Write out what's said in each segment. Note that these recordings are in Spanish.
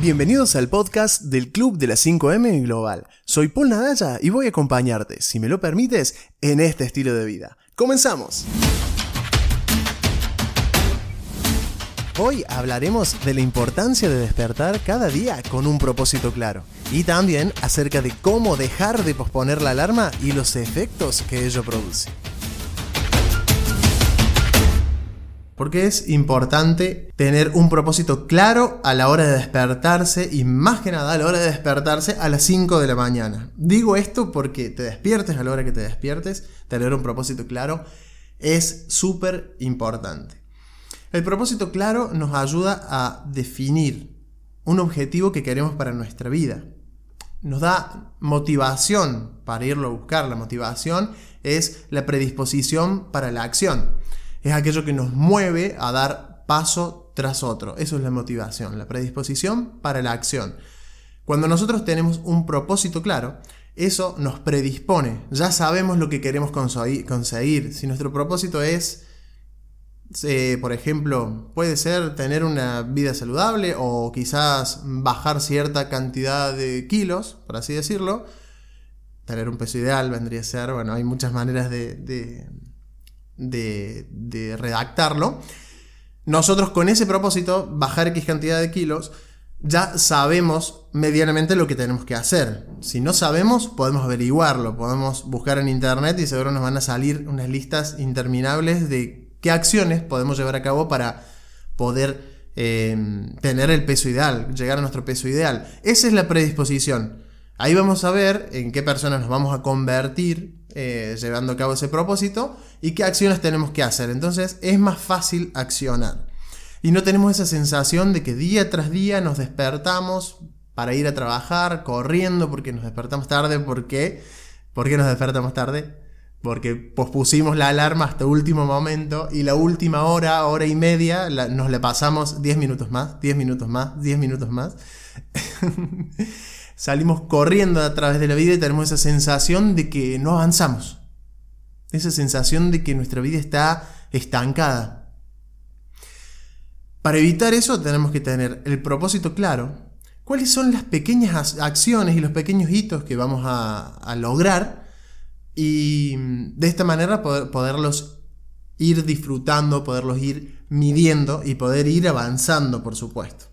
Bienvenidos al podcast del Club de las 5M Global. Soy Paul Nadalla y voy a acompañarte, si me lo permites, en este estilo de vida. ¡Comenzamos! Hoy hablaremos de la importancia de despertar cada día con un propósito claro y también acerca de cómo dejar de posponer la alarma y los efectos que ello produce. Porque es importante tener un propósito claro a la hora de despertarse y más que nada a la hora de despertarse a las 5 de la mañana. Digo esto porque te despiertes a la hora que te despiertes, tener un propósito claro es súper importante. El propósito claro nos ayuda a definir un objetivo que queremos para nuestra vida. Nos da motivación para irlo a buscar. La motivación es la predisposición para la acción es aquello que nos mueve a dar paso tras otro. Eso es la motivación, la predisposición para la acción. Cuando nosotros tenemos un propósito claro, eso nos predispone. Ya sabemos lo que queremos conseguir. Si nuestro propósito es, eh, por ejemplo, puede ser tener una vida saludable o quizás bajar cierta cantidad de kilos, por así decirlo, tener un peso ideal vendría a ser, bueno, hay muchas maneras de de, redactarlo. Nosotros con ese propósito, bajar X cantidad de kilos, ya sabemos medianamente lo que tenemos que hacer. Si no sabemos, podemos averiguarlo, podemos buscar en internet y seguro nos van a salir unas listas interminables de qué acciones podemos llevar a cabo para poder eh, tener el peso ideal, llegar a nuestro peso ideal. Esa es la predisposición. Ahí vamos a ver en qué personas nos vamos a convertir eh, llevando a cabo ese propósito y qué acciones tenemos que hacer. Entonces es más fácil accionar. Y no tenemos esa sensación de que día tras día nos despertamos para ir a trabajar corriendo porque nos despertamos tarde. ¿Por qué? ¿Por qué nos despertamos tarde? Porque pospusimos la alarma hasta último momento y la última hora, hora y media, nos la pasamos 10 minutos más, 10 minutos más, 10 minutos más. salimos corriendo a través de la vida y tenemos esa sensación de que no avanzamos. Esa sensación de que nuestra vida está estancada. Para evitar eso tenemos que tener el propósito claro. ¿Cuáles son las pequeñas acciones y los pequeños hitos que vamos a, lograr? Y de esta manera poderlos ir disfrutando, poderlos ir midiendo y poder ir avanzando, por supuesto.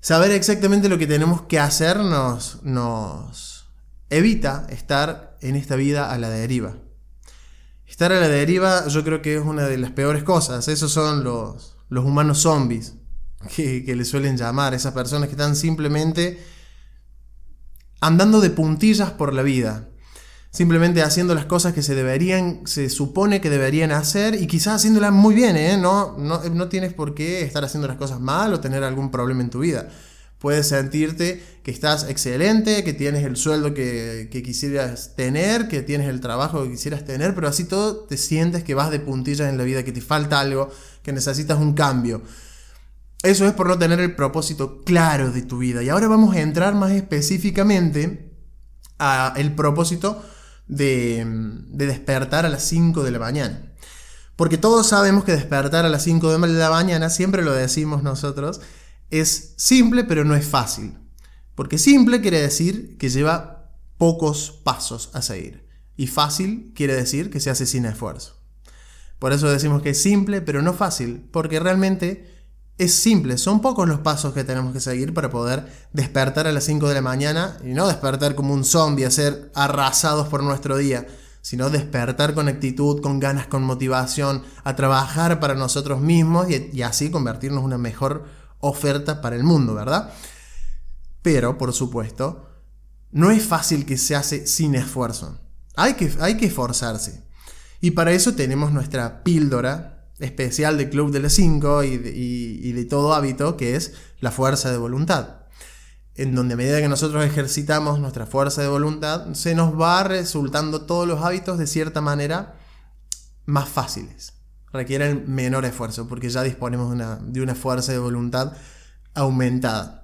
Saber exactamente lo que tenemos que hacer nos, evita estar en esta vida a la deriva. Estar a la deriva yo creo que es una de las peores cosas. Esos son los, los humanos zombies que, que le suelen llamar. Esas personas que están simplemente andando de puntillas por la vida simplemente haciendo las cosas que se deberían, se supone que deberían hacer y quizás haciéndolas muy bien, ¿eh? No, no, tienes por qué estar haciendo las cosas mal o tener algún problema en tu vida. Puedes sentirte que estás excelente, que tienes el sueldo que, quisieras tener, que tienes el trabajo que quisieras tener, pero así todo te sientes que vas de puntillas en la vida, que te falta algo, que necesitas un cambio. Eso es por no tener el propósito claro de tu vida. Y ahora vamos a entrar más específicamente a el propósito de, despertar a las 5 de la mañana. Porque todos sabemos que despertar a las 5 de la mañana, siempre lo decimos nosotros, es simple pero no es fácil. Porque simple quiere decir que lleva pocos pasos a seguir. Y fácil quiere decir que se hace sin esfuerzo. Por eso decimos que es simple pero no fácil. Porque realmente es simple, son pocos los pasos que tenemos que seguir para poder despertar a las 5 de la mañana y no despertar como un zombie, a ser arrasados por nuestro día, sino despertar con actitud, con ganas, con motivación, a trabajar para nosotros mismos y, así convertirnos en una mejor oferta para el mundo, ¿verdad? Pero, por supuesto, no es fácil que se hace sin esfuerzo. Hay que, hay que esforzarse. Y para eso tenemos nuestra píldora especial de Club de las 5 y, y, de todo hábito, que es la fuerza de voluntad. En donde a medida que nosotros ejercitamos nuestra fuerza de voluntad, se nos va resultando todos los hábitos de cierta manera más fáciles. Requieren menor esfuerzo porque ya disponemos de una, de una fuerza de voluntad aumentada.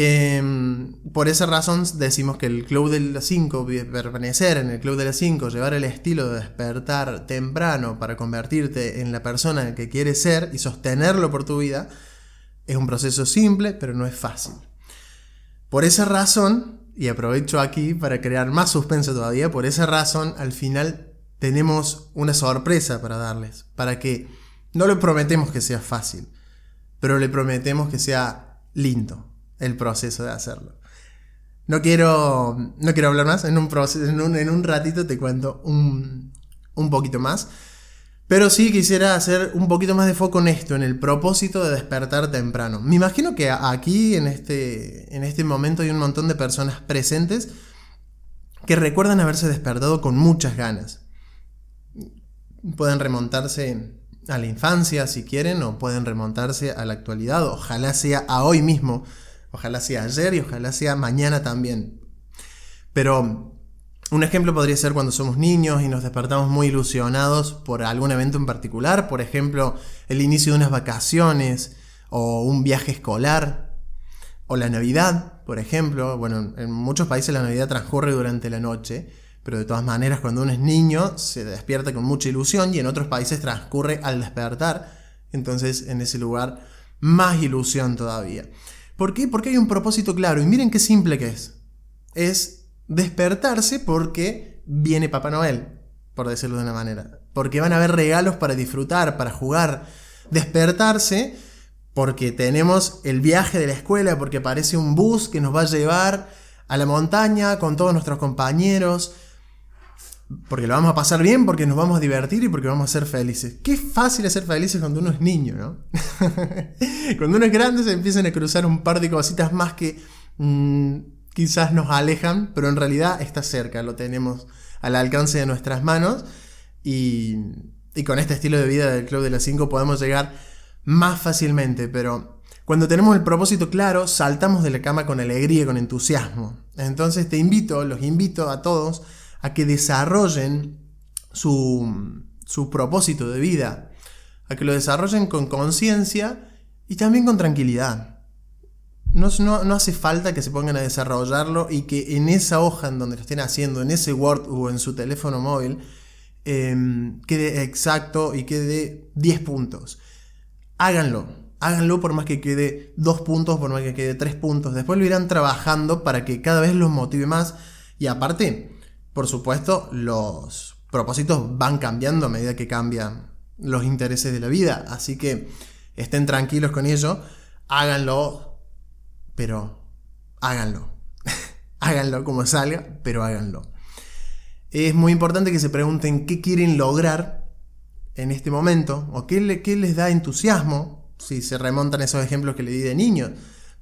Em, por esa razón decimos que el club de las 5, permanecer en el club de las 5, llevar el estilo de despertar temprano para convertirte en la persona que quieres ser y sostenerlo por tu vida, Es un proceso simple, pero no es fácil. Por esa razón, y aprovecho aquí para crear más suspenso todavía, por esa razón al final tenemos una sorpresa para darles, para que no le prometemos que sea fácil, pero le prometemos que sea lindo el proceso de hacerlo. No quiero, no quiero hablar más, en un, proceso, en un, ratito te cuento un, un poquito más. Pero sí quisiera hacer un poquito más de foco en esto, en el propósito de despertar temprano. Me imagino que aquí, en este, en este momento, hay un montón de personas presentes que recuerdan haberse despertado con muchas ganas. Pueden remontarse a la infancia si quieren, o pueden remontarse a la actualidad, ojalá sea a hoy mismo, ojalá sea ayer y ojalá sea mañana también. Pero un ejemplo podría ser cuando somos niños y nos despertamos muy ilusionados por algún evento en particular, por ejemplo, el inicio de unas vacaciones o un viaje escolar o la Navidad, por ejemplo. Bueno, en muchos países la Navidad transcurre durante la noche, pero de todas maneras cuando uno es niño se despierta con mucha ilusión y en otros países transcurre al despertar, entonces en ese lugar más ilusión todavía. ¿Por qué? Porque hay un propósito claro y miren qué simple que es. Es despertarse porque viene Papá Noel, por decirlo de una manera. Porque van a haber regalos para disfrutar, para jugar. Despertarse porque tenemos el viaje de la escuela, porque aparece un bus que nos va a llevar a la montaña con todos nuestros compañeros. Porque lo vamos a pasar bien, porque nos vamos a divertir y porque vamos a ser felices. Qué fácil es ser felices cuando uno es niño, ¿no? cuando uno es grande se empiezan a cruzar un par de cositas más que... Mm, quizás nos alejan, pero en realidad está cerca, lo tenemos al alcance de nuestras manos y, con este estilo de vida del Club de las 5 podemos llegar más fácilmente, pero cuando tenemos el propósito claro, saltamos de la cama con alegría, con entusiasmo. Entonces te invito, los invito a todos a que desarrollen su, su propósito de vida, a que lo desarrollen con conciencia y también con tranquilidad. No, no, hace falta que se pongan a desarrollarlo y que en esa hoja en donde lo estén haciendo, en ese Word o en su teléfono móvil, em, quede exacto y quede 10 puntos. Háganlo, háganlo por más que quede 2 puntos, por más que quede 3 puntos. Después lo irán trabajando para que cada vez los motive más. Y aparte, por supuesto, los propósitos van cambiando a medida que cambian los intereses de la vida. Así que estén tranquilos con ello, háganlo pero háganlo. háganlo como salga, pero háganlo. Es muy importante que se pregunten qué quieren lograr en este momento o qué, les da entusiasmo, si se remontan esos ejemplos que le di de niños.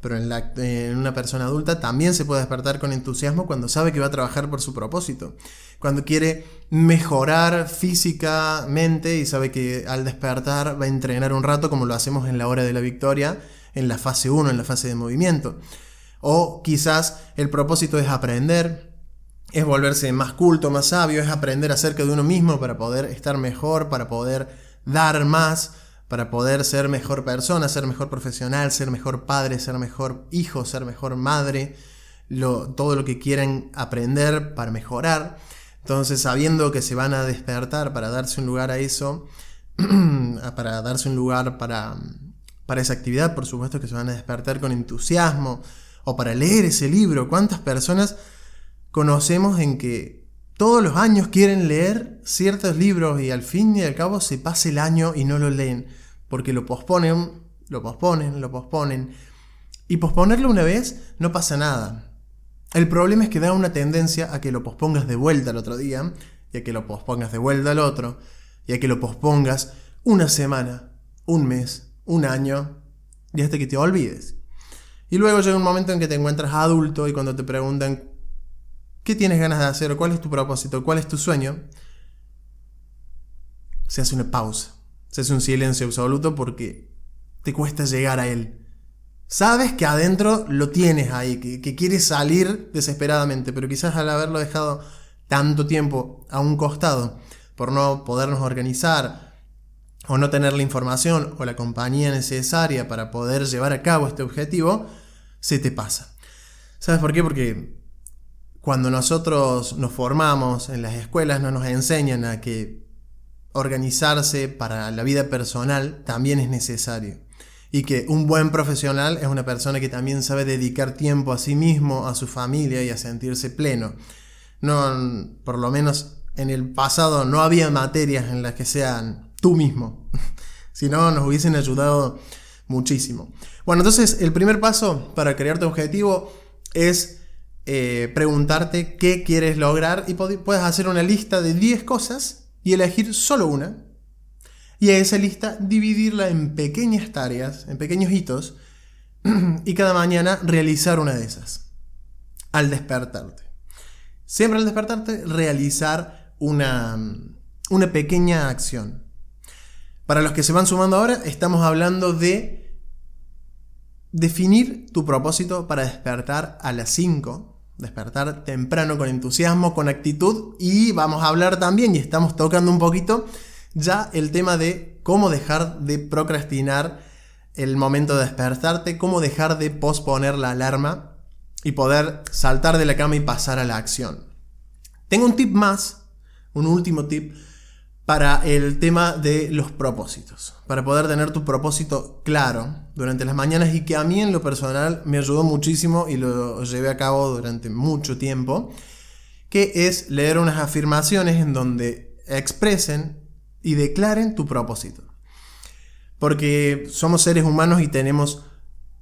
Pero en, una persona adulta también se puede despertar con entusiasmo cuando sabe que va a trabajar por su propósito. Cuando quiere mejorar físicamente y sabe que al despertar va a entrenar un rato como lo hacemos en la hora de la victoria en la fase 1, en la fase de movimiento. O quizás el propósito es aprender, es volverse más culto, más sabio, es aprender acerca de uno mismo para poder estar mejor, para poder dar más, para poder ser mejor persona, ser mejor profesional, ser mejor padre, ser mejor hijo, ser mejor madre, todo lo que quieran aprender para mejorar. Entonces, sabiendo que se van a despertar para darse un lugar a eso, para darse un lugar para para esa actividad, por supuesto que se van a despertar con entusiasmo, o para leer ese libro. ¿Cuántas personas conocemos en que todos los años quieren leer ciertos libros y al fin y al cabo se pasa el año y no lo leen? Porque lo posponen, lo posponen, lo posponen. Y posponerlo una vez no pasa nada. El problema es que da una tendencia a que lo pospongas de vuelta al otro día, y a que lo pospongas de vuelta al otro, y a que lo pospongas una semana, un mes, un año y hasta que te olvides. Y luego llega un momento en que te encuentras adulto y cuando te preguntan qué tienes ganas de hacer cuál es tu propósito, cuál es tu sueño, se hace una pausa, se hace un silencio absoluto porque te cuesta llegar a él. Sabes que adentro lo tienes ahí, que, que quieres salir desesperadamente, pero quizás al haberlo dejado tanto tiempo a un costado, por no podernos organizar, o no tener la información o la compañía necesaria para poder llevar a cabo este objetivo, se te pasa. ¿Sabes por qué? Porque cuando nosotros nos formamos en las escuelas no nos enseñan a que organizarse para la vida personal también es necesario. y que un buen profesional es una persona que también sabe dedicar tiempo a sí mismo, a su familia y a sentirse pleno. No, por lo menos en el pasado no había materias en las que sean tú mismo, si no nos hubiesen ayudado muchísimo. Bueno, entonces el primer paso para crear tu objetivo es eh, preguntarte qué quieres lograr y puedes hacer una lista de 10 cosas y elegir solo una. Y a esa lista dividirla en pequeñas tareas, en pequeños hitos, y cada mañana realizar una de esas. Al despertarte. Siempre al despertarte realizar una, una pequeña acción. Para los que se van sumando ahora, estamos hablando de Definir tu propósito para despertar a las 5, despertar temprano con entusiasmo, con actitud y vamos a hablar también, y estamos tocando un poquito, ya el tema de cómo dejar de procrastinar el momento de despertarte, cómo dejar de posponer la alarma y poder saltar de la cama y pasar a la acción. Tengo un tip más, un último tip para el tema de los propósitos, para poder tener tu propósito claro durante las mañanas y que a mí en lo personal me ayudó muchísimo y lo llevé a cabo durante mucho tiempo, que es leer unas afirmaciones en donde expresen y declaren tu propósito. Porque somos seres humanos y tenemos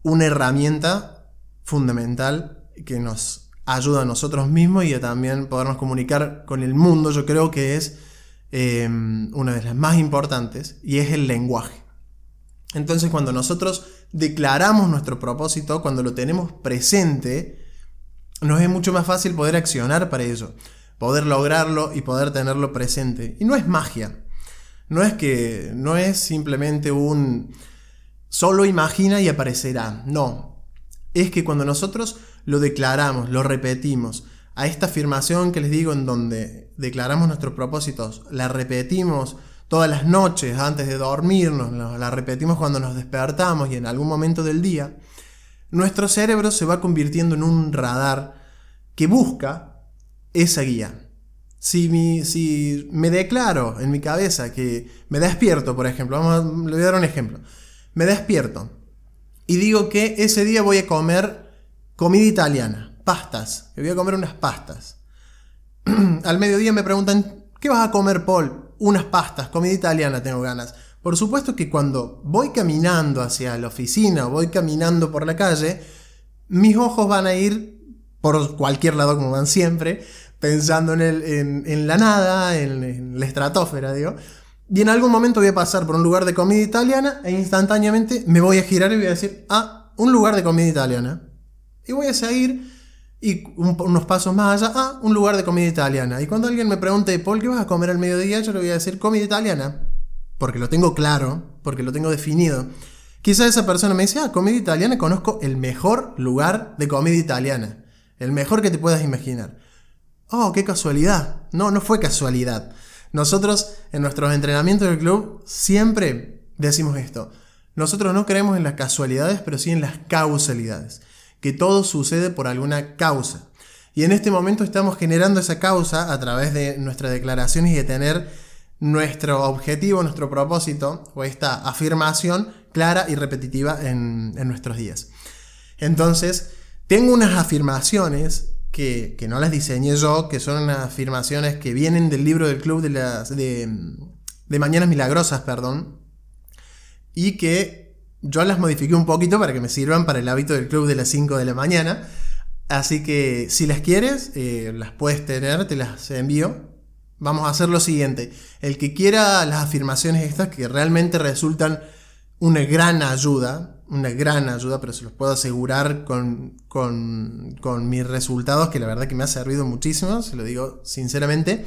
una herramienta fundamental que nos ayuda a nosotros mismos y a también podernos comunicar con el mundo, yo creo que es Em, una de las más importantes, y es el lenguaje. Entonces cuando nosotros declaramos nuestro propósito, cuando lo tenemos presente, nos es mucho más fácil poder accionar para ello, poder lograrlo y poder tenerlo presente. Y no es magia, no es que no es simplemente un solo imagina y aparecerá, no. Es que cuando nosotros lo declaramos, lo repetimos, a esta afirmación que les digo en donde declaramos nuestros propósitos, la repetimos todas las noches antes de dormirnos, la repetimos cuando nos despertamos y en algún momento del día, nuestro cerebro se va convirtiendo en un radar que busca esa guía. Si, si me declaro en mi cabeza que me despierto, por ejemplo, vamos le voy a dar un ejemplo, me despierto y digo que ese día voy a comer comida italiana pastas, que voy a comer unas pastas. Al mediodía me preguntan, ¿qué vas a comer, Paul? Unas pastas, comida italiana tengo ganas. Por supuesto que cuando voy caminando hacia la oficina o voy caminando por la calle, mis ojos van a ir por cualquier lado como van siempre, pensando en, el, en, la nada, en, en, la estratosfera, digo. Y en algún momento voy a pasar por un lugar de comida italiana e instantáneamente me voy a girar y voy a decir, ah, un lugar de comida italiana. Y voy a seguir y unos pasos más allá, ah, un lugar de comida italiana. Y cuando alguien me pregunte, Paul, ¿qué vas a comer al mediodía? Yo le voy a decir comida italiana. Porque lo tengo claro, porque lo tengo definido. Quizá esa persona me dice, ah, comida italiana, conozco el mejor lugar de comida italiana. El mejor que te puedas imaginar. Oh, qué casualidad. No, no fue casualidad. Nosotros en nuestros entrenamientos del club siempre decimos esto. Nosotros no creemos en las casualidades, pero sí en las causalidades que todo sucede por alguna causa. Y en este momento estamos generando esa causa a través de nuestras declaraciones y de tener nuestro objetivo, nuestro propósito o esta afirmación clara y repetitiva en, nuestros días. Entonces, tengo unas afirmaciones que, no las diseñé yo, que son unas afirmaciones que vienen del libro del club de, las, de, de Mañanas Milagrosas, perdón, y que yo las modifiqué un poquito para que me sirvan para el hábito del club de las 5 de la mañana. Así que si las quieres, eh, las puedes tener, te las envío. Vamos a hacer lo siguiente. El que quiera las afirmaciones estas que realmente resultan una gran ayuda, una gran ayuda, pero se los puedo asegurar con, con, con mis resultados, que la verdad que me ha servido muchísimo, se lo digo sinceramente.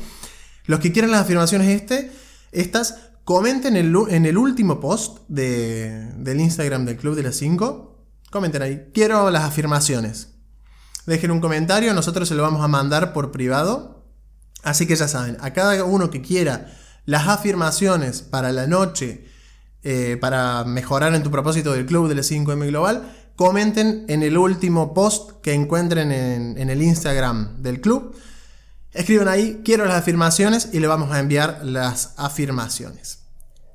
Los que quieran las afirmaciones este, estas, Comenten en el último post del Instagram del Club de las 5. Comenten ahí. Quiero las afirmaciones. Dejen un comentario, nosotros se lo vamos a mandar por privado. Así que ya saben, a cada uno que quiera las afirmaciones para la noche, eh, para mejorar en tu propósito del Club de las 5M Global, comenten en el último post que encuentren en, en el Instagram del club. Escriban ahí, quiero las afirmaciones y le vamos a enviar las afirmaciones.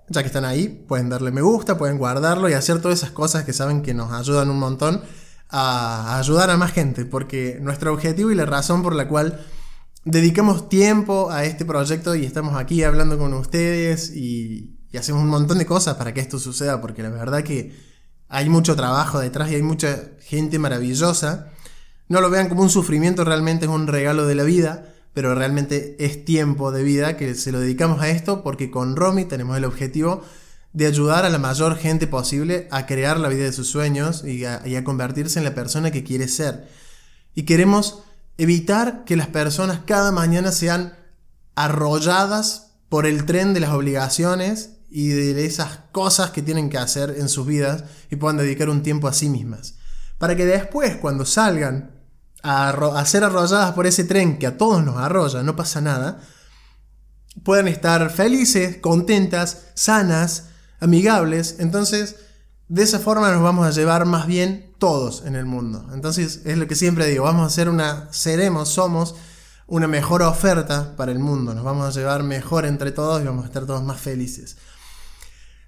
ya que están ahí, pueden darle me gusta, pueden guardarlo y hacer todas esas cosas que saben que nos ayudan un montón a ayudar a más gente, porque nuestro objetivo y la razón por la cual dedicamos tiempo a este proyecto y estamos aquí hablando con ustedes y, hacemos un montón de cosas para que esto suceda, porque la verdad que hay mucho trabajo detrás y hay mucha gente maravillosa. No lo vean como un sufrimiento, realmente es un regalo de la vida, pero realmente es tiempo de vida que se lo dedicamos a esto porque con Romy tenemos el objetivo de ayudar a la mayor gente posible a crear la vida de sus sueños y a, y a convertirse en la persona que quiere ser. Y queremos evitar que las personas cada mañana sean arrolladas por el tren de las obligaciones y de esas cosas que tienen que hacer en sus vidas y puedan dedicar un tiempo a sí mismas. Para que después, cuando salgan a, ser arrolladas por ese tren que a todos nos arrolla, no pasa nada, puedan estar felices, contentas, sanas, amigables. Entonces, de esa forma nos vamos a llevar más bien todos en el mundo. Entonces es lo que siempre digo, vamos a hacer una, seremos, somos una mejor oferta para el mundo, nos vamos a llevar mejor entre todos y vamos a estar todos más felices.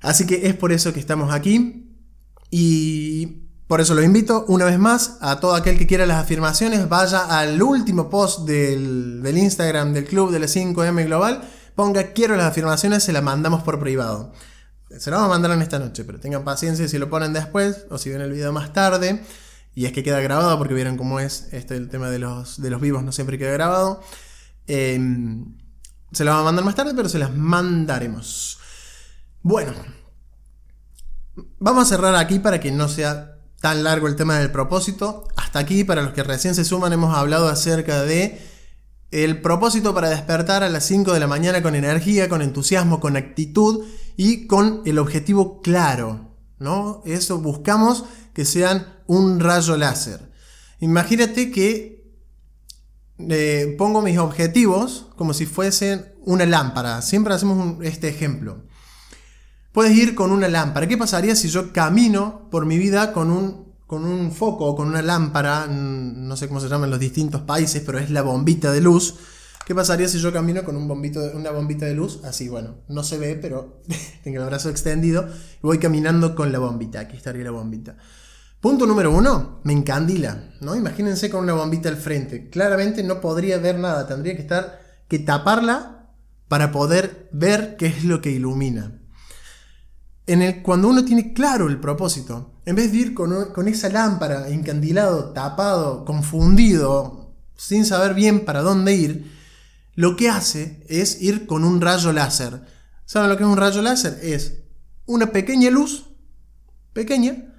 Así que es por eso que estamos aquí y por eso lo invito una vez más a todo aquel que quiera las afirmaciones, vaya al último post del, del Instagram del Club de la 5M Global, ponga quiero las afirmaciones, se las mandamos por privado. Se lo vamos a mandar en esta noche, pero tengan paciencia si lo ponen después o si ven el video más tarde. Y es que queda grabado porque vieron cómo es este el tema de los, de los vivos, no siempre queda grabado. Em, se lo vamos a mandar más tarde, pero se las mandaremos. Bueno, vamos a cerrar aquí para que no sea tan largo el tema del propósito. Hasta aquí, para los que recién se suman, hemos hablado acerca de el propósito para despertar a las 5 de la mañana con energía, con entusiasmo, con actitud y con el objetivo claro. ¿no? Eso buscamos que sean un rayo láser. Imagínate que eh, pongo mis objetivos como si fuesen una lámpara. Siempre hacemos este ejemplo. Puedes ir con una lámpara. ¿Qué pasaría si yo camino por mi vida con un con un foco o con una lámpara, no sé cómo se llama en los distintos países, pero es la bombita de luz. ¿Qué pasaría si yo camino con una bombita de luz? Así, bueno, no se ve, pero tengo el brazo extendido y voy caminando con la bombita. Aquí estaría la bombita. Punto número uno, me encandila, ¿no? Imagínense con una bombita al frente. Claramente no podría ver nada, tendría que estar, que taparla para poder ver qué es lo que ilumina. En el, cuando uno tiene claro el propósito, en vez de ir con, esa lámpara encandilado, tapado, confundido, sin saber bien para dónde ir, lo que hace es ir con un rayo láser. ¿Saben lo que es un rayo láser? Es una pequeña luz, pequeña,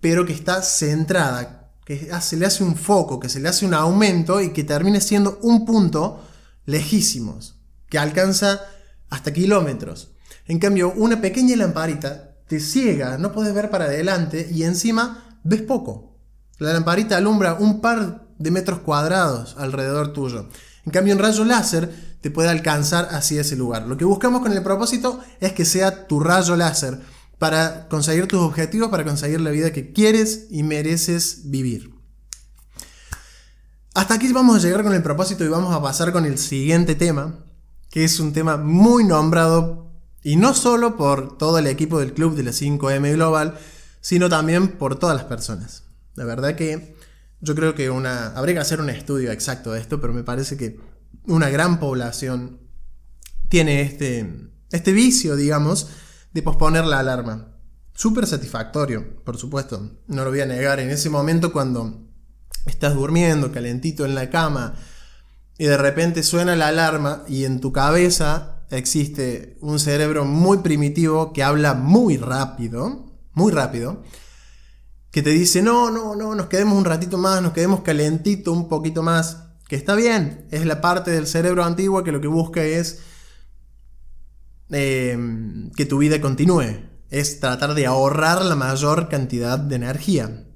pero que está centrada, que se le hace un foco, que se le hace un aumento y que termine siendo un punto lejísimos, que alcanza hasta kilómetros. En cambio, una pequeña lamparita te ciega, no puedes ver para adelante y encima ves poco. La lamparita alumbra un par de metros cuadrados alrededor tuyo. En cambio, un rayo láser te puede alcanzar hacia ese lugar. Lo que buscamos con el propósito es que sea tu rayo láser para conseguir tus objetivos, para conseguir la vida que quieres y mereces vivir. Hasta aquí vamos a llegar con el propósito y vamos a pasar con el siguiente tema, que es un tema muy nombrado y no solo por todo el equipo del club de la 5M Global, sino también por todas las personas. La verdad que yo creo que una, habría que hacer un estudio exacto de esto, pero me parece que una gran población tiene este, este vicio, digamos, de posponer la alarma. Súper satisfactorio, por supuesto, no lo voy a negar. En ese momento cuando estás durmiendo calentito en la cama y de repente suena la alarma y en tu cabeza existe un cerebro muy primitivo que habla muy rápido, muy rápido, que te dice, no, no, no, nos quedemos un ratito más, nos quedemos calentito un poquito más, que está bien, es la parte del cerebro antiguo que lo que busca es em, que tu vida continúe, es tratar de ahorrar la mayor cantidad de energía.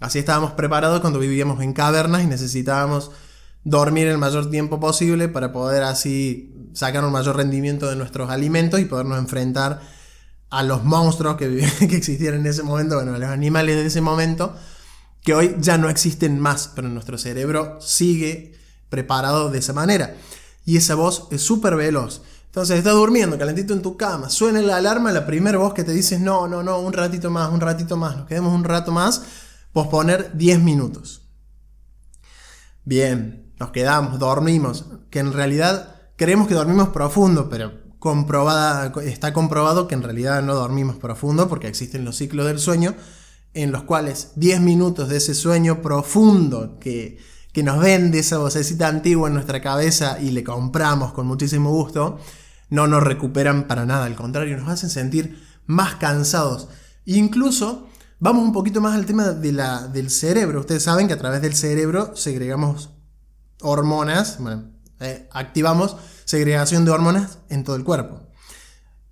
Así estábamos preparados cuando vivíamos en cavernas y necesitábamos dormir el mayor tiempo posible para poder así sacar un mayor rendimiento de nuestros alimentos y podernos enfrentar a los monstruos que, que existían en ese momento, bueno, a los animales de ese momento, que hoy ya no existen más, pero nuestro cerebro sigue preparado de esa manera. Y esa voz es súper veloz. Entonces estás durmiendo calentito en tu cama, suena la alarma, la primera voz que te dice no, no, no, un ratito más, un ratito más, nos quedemos un rato más, posponer 10 minutos. Bien, nos quedamos, dormimos, que en realidad creemos que dormimos profundo, pero comprobada, está comprobado que en realidad no dormimos profundo porque existen los ciclos del sueño en los cuales 10 minutos de ese sueño profundo que, que nos vende esa vocecita antigua en nuestra cabeza y le compramos con muchísimo gusto, no nos recuperan para nada, al contrario, nos hacen sentir más cansados. Incluso vamos un poquito más al tema de la, del cerebro. Ustedes saben que a través del cerebro segregamos hormonas, eh, activamos segregación de hormonas en todo el cuerpo.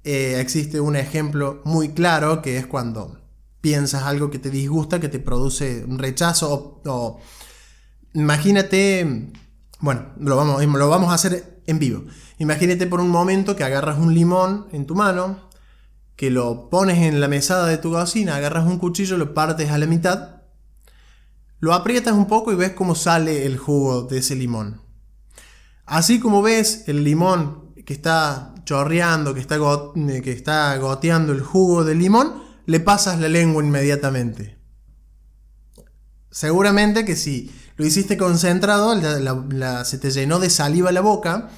Eh, existe un ejemplo muy claro que es cuando piensas algo que te disgusta, que te produce un rechazo o, imagínate, bueno, lo vamos, lo vamos a hacer en vivo. Imagínate por un momento que agarras un limón en tu mano, que lo pones en la mesada de tu cocina, agarras un cuchillo, lo partes a la mitad, lo aprietas un poco y ves cómo sale el jugo de ese limón. Así como ves el limón que está chorreando, que está, que está goteando el jugo del limón, le pasas la lengua inmediatamente. Seguramente que si lo hiciste concentrado, se te llenó de saliva la boca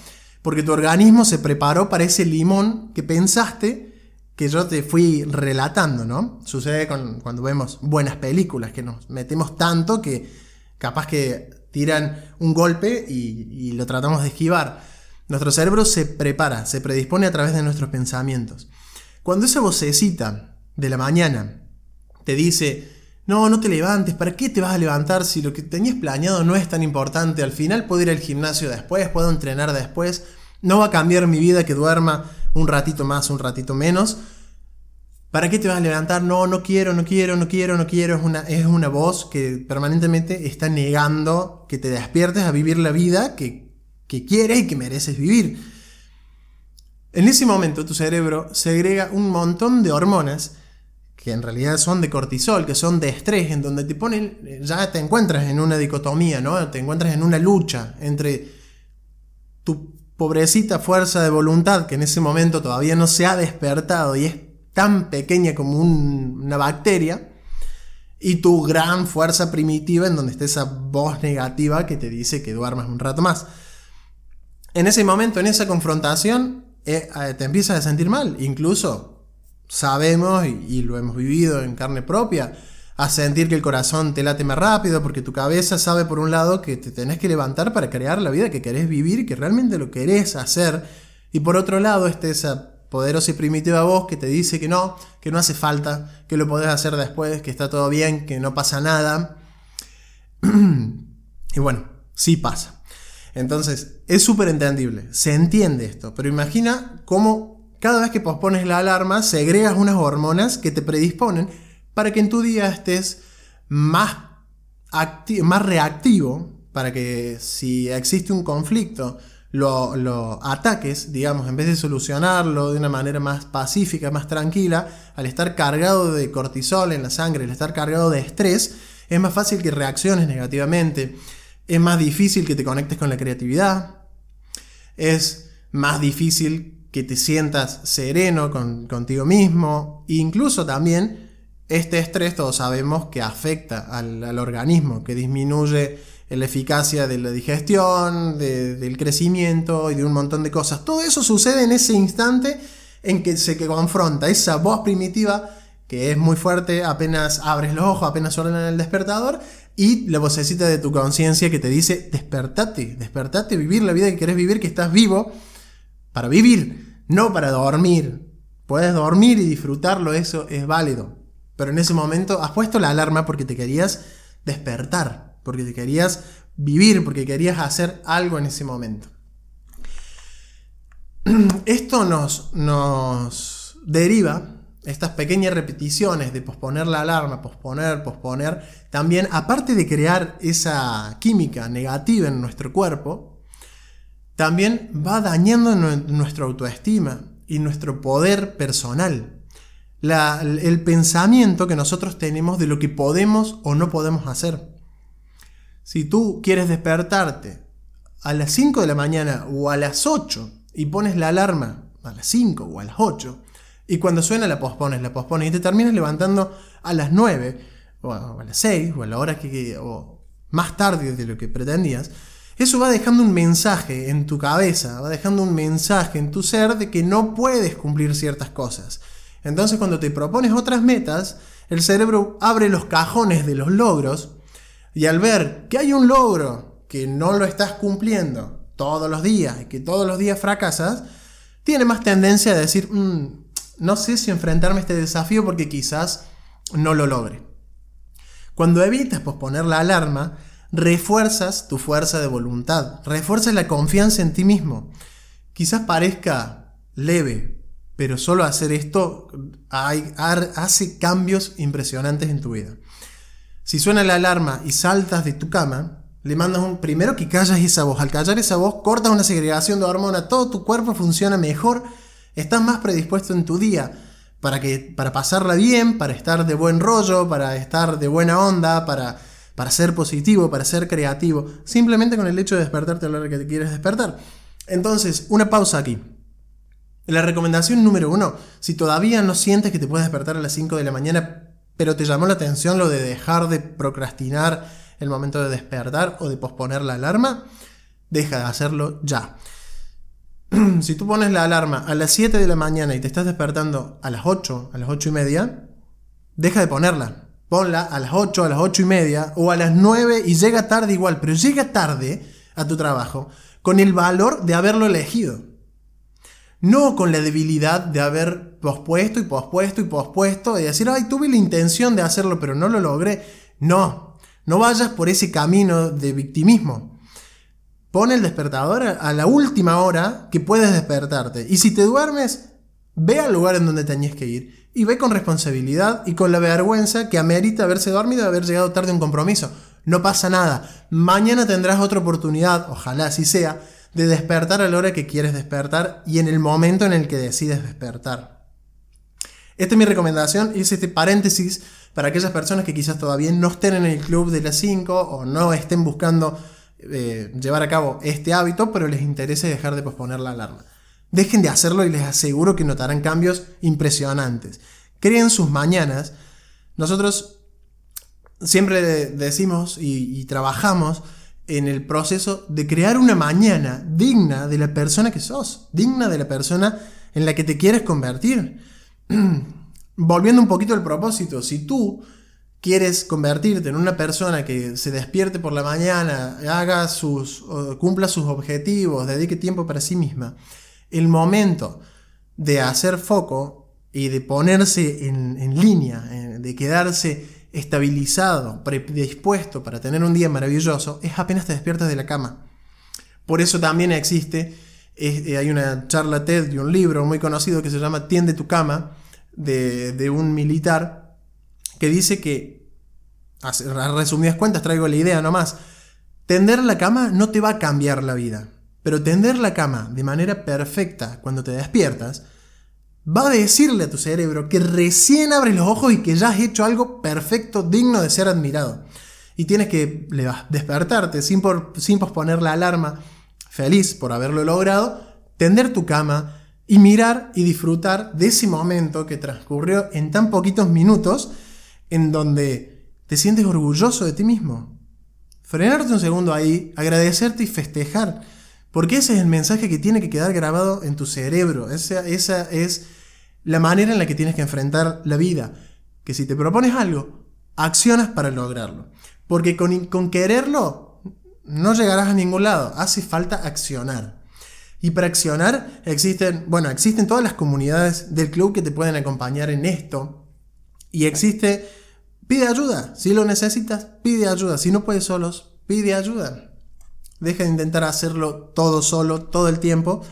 porque tu organismo se preparó para ese limón que pensaste que yo te fui relatando, ¿no? Sucede con, cuando vemos buenas películas, que nos metemos tanto que capaz que tiran un golpe y, y lo tratamos de esquivar. Nuestro cerebro se prepara, se predispone a través de nuestros pensamientos. Cuando esa vocecita de la mañana te dice, no, no te levantes, ¿para qué te vas a levantar si lo que tenías planeado no es tan importante? Al final puedo ir al gimnasio después, puedo entrenar después, no va a cambiar mi vida que duerma un ratito más, un ratito menos. ¿Para qué te vas a levantar? No, no quiero, no quiero, no quiero, no quiero. Es una, es una voz que permanentemente está negando que te despiertes a vivir la vida que, que quieres y que mereces vivir. En ese momento tu cerebro segrega un montón de hormonas que en realidad son de cortisol, que son de estrés, en donde te ponen, ya te encuentras en una dicotomía, ¿no? Te encuentras en una lucha entre tu pobrecita fuerza de voluntad, que en ese momento todavía no se ha despertado y es tan pequeña como una bacteria, y tu gran fuerza primitiva, en donde está esa voz negativa que te dice que duermas un rato más. En ese momento, en esa confrontación, eh, eh, te empiezas a sentir mal, incluso sabemos y, lo hemos vivido en carne propia, a sentir que el corazón te late más rápido porque tu cabeza sabe por un lado que te tenés que levantar para crear la vida que querés vivir, que realmente lo querés hacer, y por otro lado está esa poderosa y primitiva voz que te dice que no, que no hace falta, que lo podés hacer después, que está todo bien, que no pasa nada. y bueno, sí pasa. Entonces, es súper entendible, se entiende esto, pero imagina cómo cada vez que pospones la alarma, segregas unas hormonas que te predisponen para que en tu día estés más, más reactivo, para que si existe un conflicto, lo, lo, ataques, digamos, en vez de solucionarlo de una manera más pacífica, más tranquila, al estar cargado de cortisol en la sangre, al estar cargado de estrés, es más fácil que reacciones negativamente, es más difícil que te conectes con la creatividad, es más difícil que te sientas sereno contigo mismo. incluso también este estrés todos sabemos que afecta al, organismo, que disminuye la eficacia de la digestión, del crecimiento y de un montón de cosas. Todo eso sucede en ese instante en que se confronta esa voz primitiva que es muy fuerte apenas abres los ojos, apenas suena el despertador, y la vocecita de tu conciencia que te dice, despertate, despertate, vivir la vida que querés vivir, que estás vivo para vivir, no para dormir. Puedes dormir y disfrutarlo, eso es válido. Pero en ese momento has puesto la alarma porque te querías despertar, porque te querías vivir, porque querías hacer algo en ese momento. Esto nos, nos deriva, estas pequeñas repeticiones de posponer la alarma, posponer, posponer, también aparte de crear esa química negativa en nuestro cuerpo, también va dañando nuestra autoestima y nuestro poder personal. El pensamiento que nosotros tenemos de lo que podemos o no podemos hacer. Si tú quieres despertarte a las 5 de la mañana o a las 8 y pones la alarma a las 5 o a las 8 y cuando suena la pospones, la pospones y te terminas levantando a las 9 o a, las 6 o a la hora que, o más tarde de lo que pretendías, eso va dejando un mensaje en tu cabeza, va dejando un mensaje en tu ser de que no puedes cumplir ciertas cosas. Entonces cuando te propones otras metas, el cerebro abre los cajones de los logros y al ver que hay un logro que no lo estás cumpliendo todos los días y que todos los días fracasas, tiene más tendencia a decir, mm, no sé si enfrentarme a este desafío porque quizás no lo logre. Cuando evitas posponer la alarma, refuerzas tu fuerza de voluntad, refuerzas la confianza en ti mismo. Quizás parezca leve, pero solo hacer esto hace cambios impresionantes en tu vida. Si suena la alarma y saltas de tu cama, le mandas un primero que callas esa voz. Al callar esa voz, cortas una segregación de hormona, todo tu cuerpo funciona mejor, estás más predispuesto en tu día para, que, para pasarla bien, para estar de buen rollo, para estar de buena onda, para para ser positivo, para ser creativo, simplemente con el hecho de despertarte a la hora que te quieres despertar. Entonces, una pausa aquí. La recomendación número uno, si todavía no sientes que te puedes despertar a las 5 de la mañana, pero te llamó la atención lo de dejar de procrastinar el momento de despertar o de posponer la alarma, deja de hacerlo ya. si tú pones la alarma a las 7 de la mañana y te estás despertando a las 8, a las 8 y media, deja de ponerla. Ponla a las 8, a las 8 y media o a las 9 y llega tarde igual, pero llega tarde a tu trabajo con el valor de haberlo elegido. No con la debilidad de haber pospuesto y pospuesto y pospuesto y decir, ay, tuve la intención de hacerlo, pero no lo logré. No, no vayas por ese camino de victimismo. Pon el despertador a la última hora que puedes despertarte. Y si te duermes, ve al lugar en donde tenías que ir y ve con responsabilidad y con la vergüenza que amerita haberse dormido y haber llegado tarde a un compromiso. No pasa nada. Mañana tendrás otra oportunidad, ojalá así sea, de despertar a la hora que quieres despertar y en el momento en el que decides despertar. Esta es mi recomendación es este paréntesis para aquellas personas que quizás todavía no estén en el club de las 5 o no estén buscando eh, llevar a cabo este hábito, pero les interese dejar de posponer la alarma. Dejen de hacerlo y les aseguro que notarán cambios impresionantes. Creen sus mañanas. Nosotros siempre decimos y, trabajamos en el proceso de crear una mañana digna de la persona que sos, digna de la persona en la que te quieres convertir. Volviendo un poquito al propósito, si tú quieres convertirte en una persona que se despierte por la mañana, haga sus, cumpla sus objetivos, dedique tiempo para sí misma, el momento de hacer foco y de ponerse en, línea, de quedarse estabilizado, predispuesto para tener un día maravilloso, es apenas te despiertas de la cama. Por eso también existe, eh, hay una charla TED y un libro muy conocido que se llama Tiende tu cama, de, de un militar, que dice que, a resumidas cuentas traigo la idea nomás, tender la cama no te va a cambiar la vida. Pero tender la cama de manera perfecta cuando te despiertas va a decirle a tu cerebro que recién abres los ojos y que ya has hecho algo perfecto, digno de ser admirado. Y tienes que despertarte sin, sin posponer la alarma, feliz por haberlo logrado, tender tu cama y mirar y disfrutar de ese momento que transcurrió en tan poquitos minutos en donde te sientes orgulloso de ti mismo. Frenarte un segundo ahí, agradecerte y festejar porque ese es el mensaje que tiene que quedar grabado en tu cerebro. Esa, esa es la manera en la que tienes que enfrentar la vida. Que si te propones algo, accionas para lograrlo. Porque con, con quererlo no llegarás a ningún lado. Hace falta accionar. Y para accionar existen, bueno, existen todas las comunidades del club que te pueden acompañar en esto. Y existe, pide ayuda. Si lo necesitas, pide ayuda. Si no puedes solos, pide ayuda. Deja de intentar hacerlo todo solo, todo el tiempo.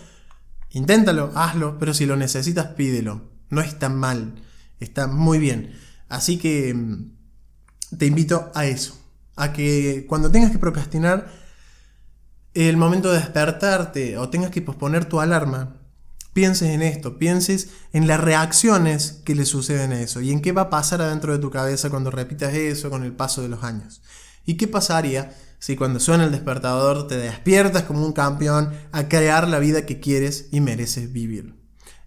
Inténtalo, hazlo, pero si lo necesitas, pídelo. No es tan mal, está muy bien. Así que mm, te invito a eso, a que cuando tengas que procrastinar, el momento de despertarte o tengas que posponer tu alarma, pienses en esto, pienses en las reacciones que le suceden a eso y en qué va a pasar adentro de tu cabeza cuando repitas eso con el paso de los años. ¿Y qué pasaría Si cuando suena el despertador te despiertas como un campeón a crear la vida que quieres y mereces vivir.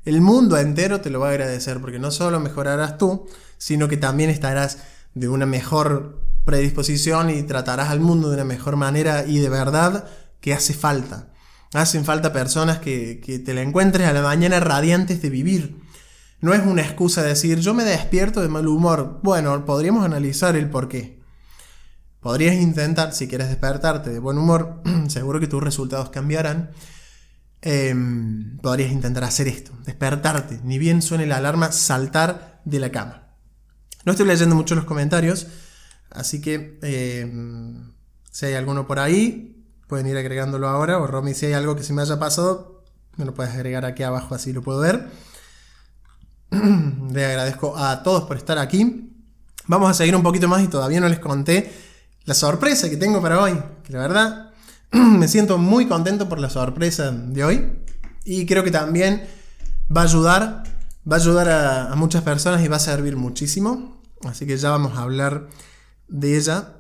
El mundo entero te lo va a agradecer porque no solo mejorarás tú, sino que también estarás de una mejor predisposición y tratarás al mundo de una mejor manera y de verdad que hace falta. Hacen falta personas que, te la encuentres a la mañana radiantes de vivir. No es una excusa decir yo me despierto de mal humor. Bueno, podríamos analizar el por qué. Podrías intentar, si quieres despertarte de buen humor, seguro que tus resultados cambiarán. Em, podrías intentar hacer esto, despertarte, ni bien suene la alarma, saltar de la cama. No estoy leyendo mucho los comentarios, así que em, si hay alguno por ahí, pueden ir agregándolo ahora. O Romy, si hay algo que se me haya pasado, me lo puedes agregar aquí abajo, así lo puedo ver. Le agradezco a todos por estar aquí. Vamos a seguir un poquito más y todavía no les conté la sorpresa que tengo para hoy. Que la verdad me siento muy contento por la sorpresa de hoy. Y creo que también va a ayudar, va a ayudar a, muchas personas y va a servir muchísimo. Así que ya vamos a hablar de ella.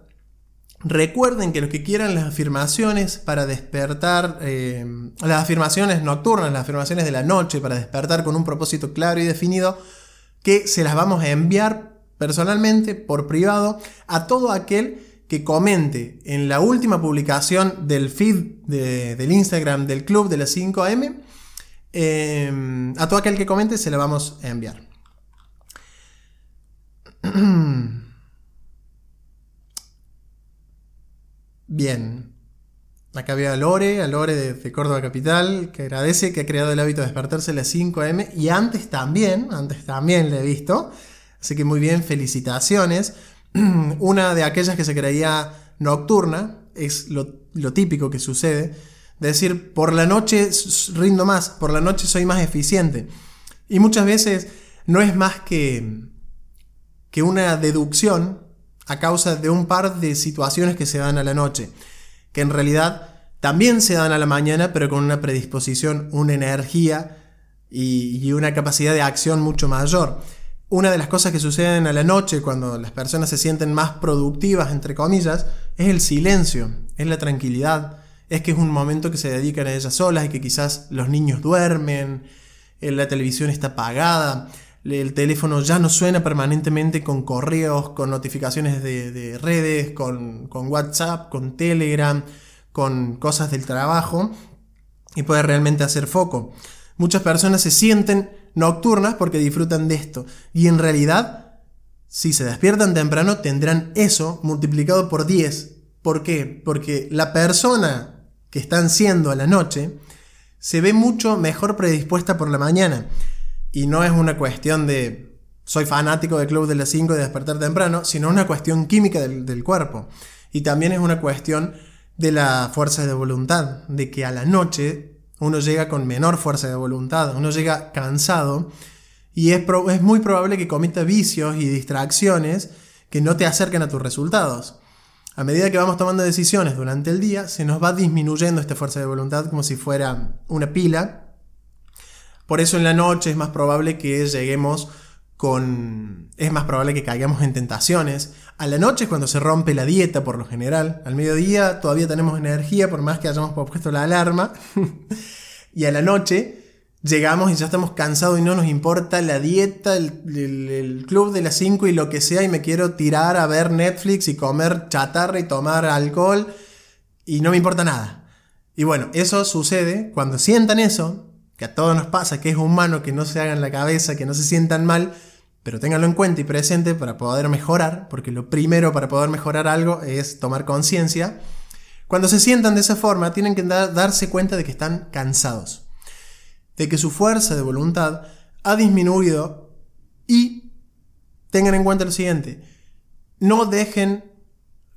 Recuerden que los que quieran las afirmaciones para despertar, eh, las afirmaciones nocturnas, las afirmaciones de la noche para despertar con un propósito claro y definido, que se las vamos a enviar personalmente por privado a todo aquel que comente en la última publicación del feed del Instagram del club de las 5am. Em, a todo aquel que comente se la vamos a enviar. Bien. Acá había a Lore, a Lore de, Córdoba Capital, que agradece que ha creado el hábito de despertarse a las 5 am. Y antes también, antes también le he visto. Así que muy bien, felicitaciones. una de aquellas que se creía nocturna, es lo, típico que sucede, de decir, por la noche rindo más, por la noche soy más eficiente. Y muchas veces no es más que, que una deducción a causa de un par de situaciones que se dan a la noche, que en realidad también se dan a la mañana, pero con una predisposición, una energía y una capacidad de acción mucho mayor una de las cosas que suceden a la noche cuando las personas se sienten más productivas, entre comillas, es el silencio, es la tranquilidad, es que es un momento que se dedican a ellas solas y que quizás los niños duermen, eh, la televisión está apagada, el teléfono ya no suena permanentemente con correos, con notificaciones de, redes, con, con WhatsApp, con Telegram, con cosas del trabajo y puede realmente hacer foco. Muchas personas se sienten nocturnas porque disfrutan de esto. Y en realidad, si se despiertan temprano, tendrán eso multiplicado por 10. ¿Por qué? Porque la persona que están siendo a la noche se ve mucho mejor predispuesta por la mañana. Y no es una cuestión de soy fanático del club de las 5 de despertar temprano, sino una cuestión química del, del cuerpo. Y también es una cuestión de la fuerza de voluntad, de que a la noche uno llega con menor fuerza de voluntad, uno llega cansado y es, es muy probable que cometa vicios y distracciones que no te acerquen a tus resultados. A medida que vamos tomando decisiones durante el día, se nos va disminuyendo esta fuerza de voluntad como si fuera una pila. Por eso en la noche es más probable que lleguemos con... es más probable que caigamos en tentaciones. A la noche es cuando se rompe la dieta por lo general. Al mediodía todavía tenemos energía por más que hayamos puesto la alarma. y a la noche llegamos y ya estamos cansados y no nos importa la dieta, el, club de las 5 y lo que sea y me quiero tirar a ver Netflix y comer chatarra y tomar alcohol y no me importa nada. Y bueno, eso sucede cuando sientan eso, que a todos nos pasa, que es humano, que no se hagan la cabeza, que no se sientan mal, pero ténganlo en cuenta y presente para poder mejorar, porque lo primero para poder mejorar algo es tomar conciencia. Cuando se sientan de esa forma, tienen que darse cuenta de que están cansados, de que su fuerza de voluntad ha disminuido y tengan en cuenta lo siguiente, no dejen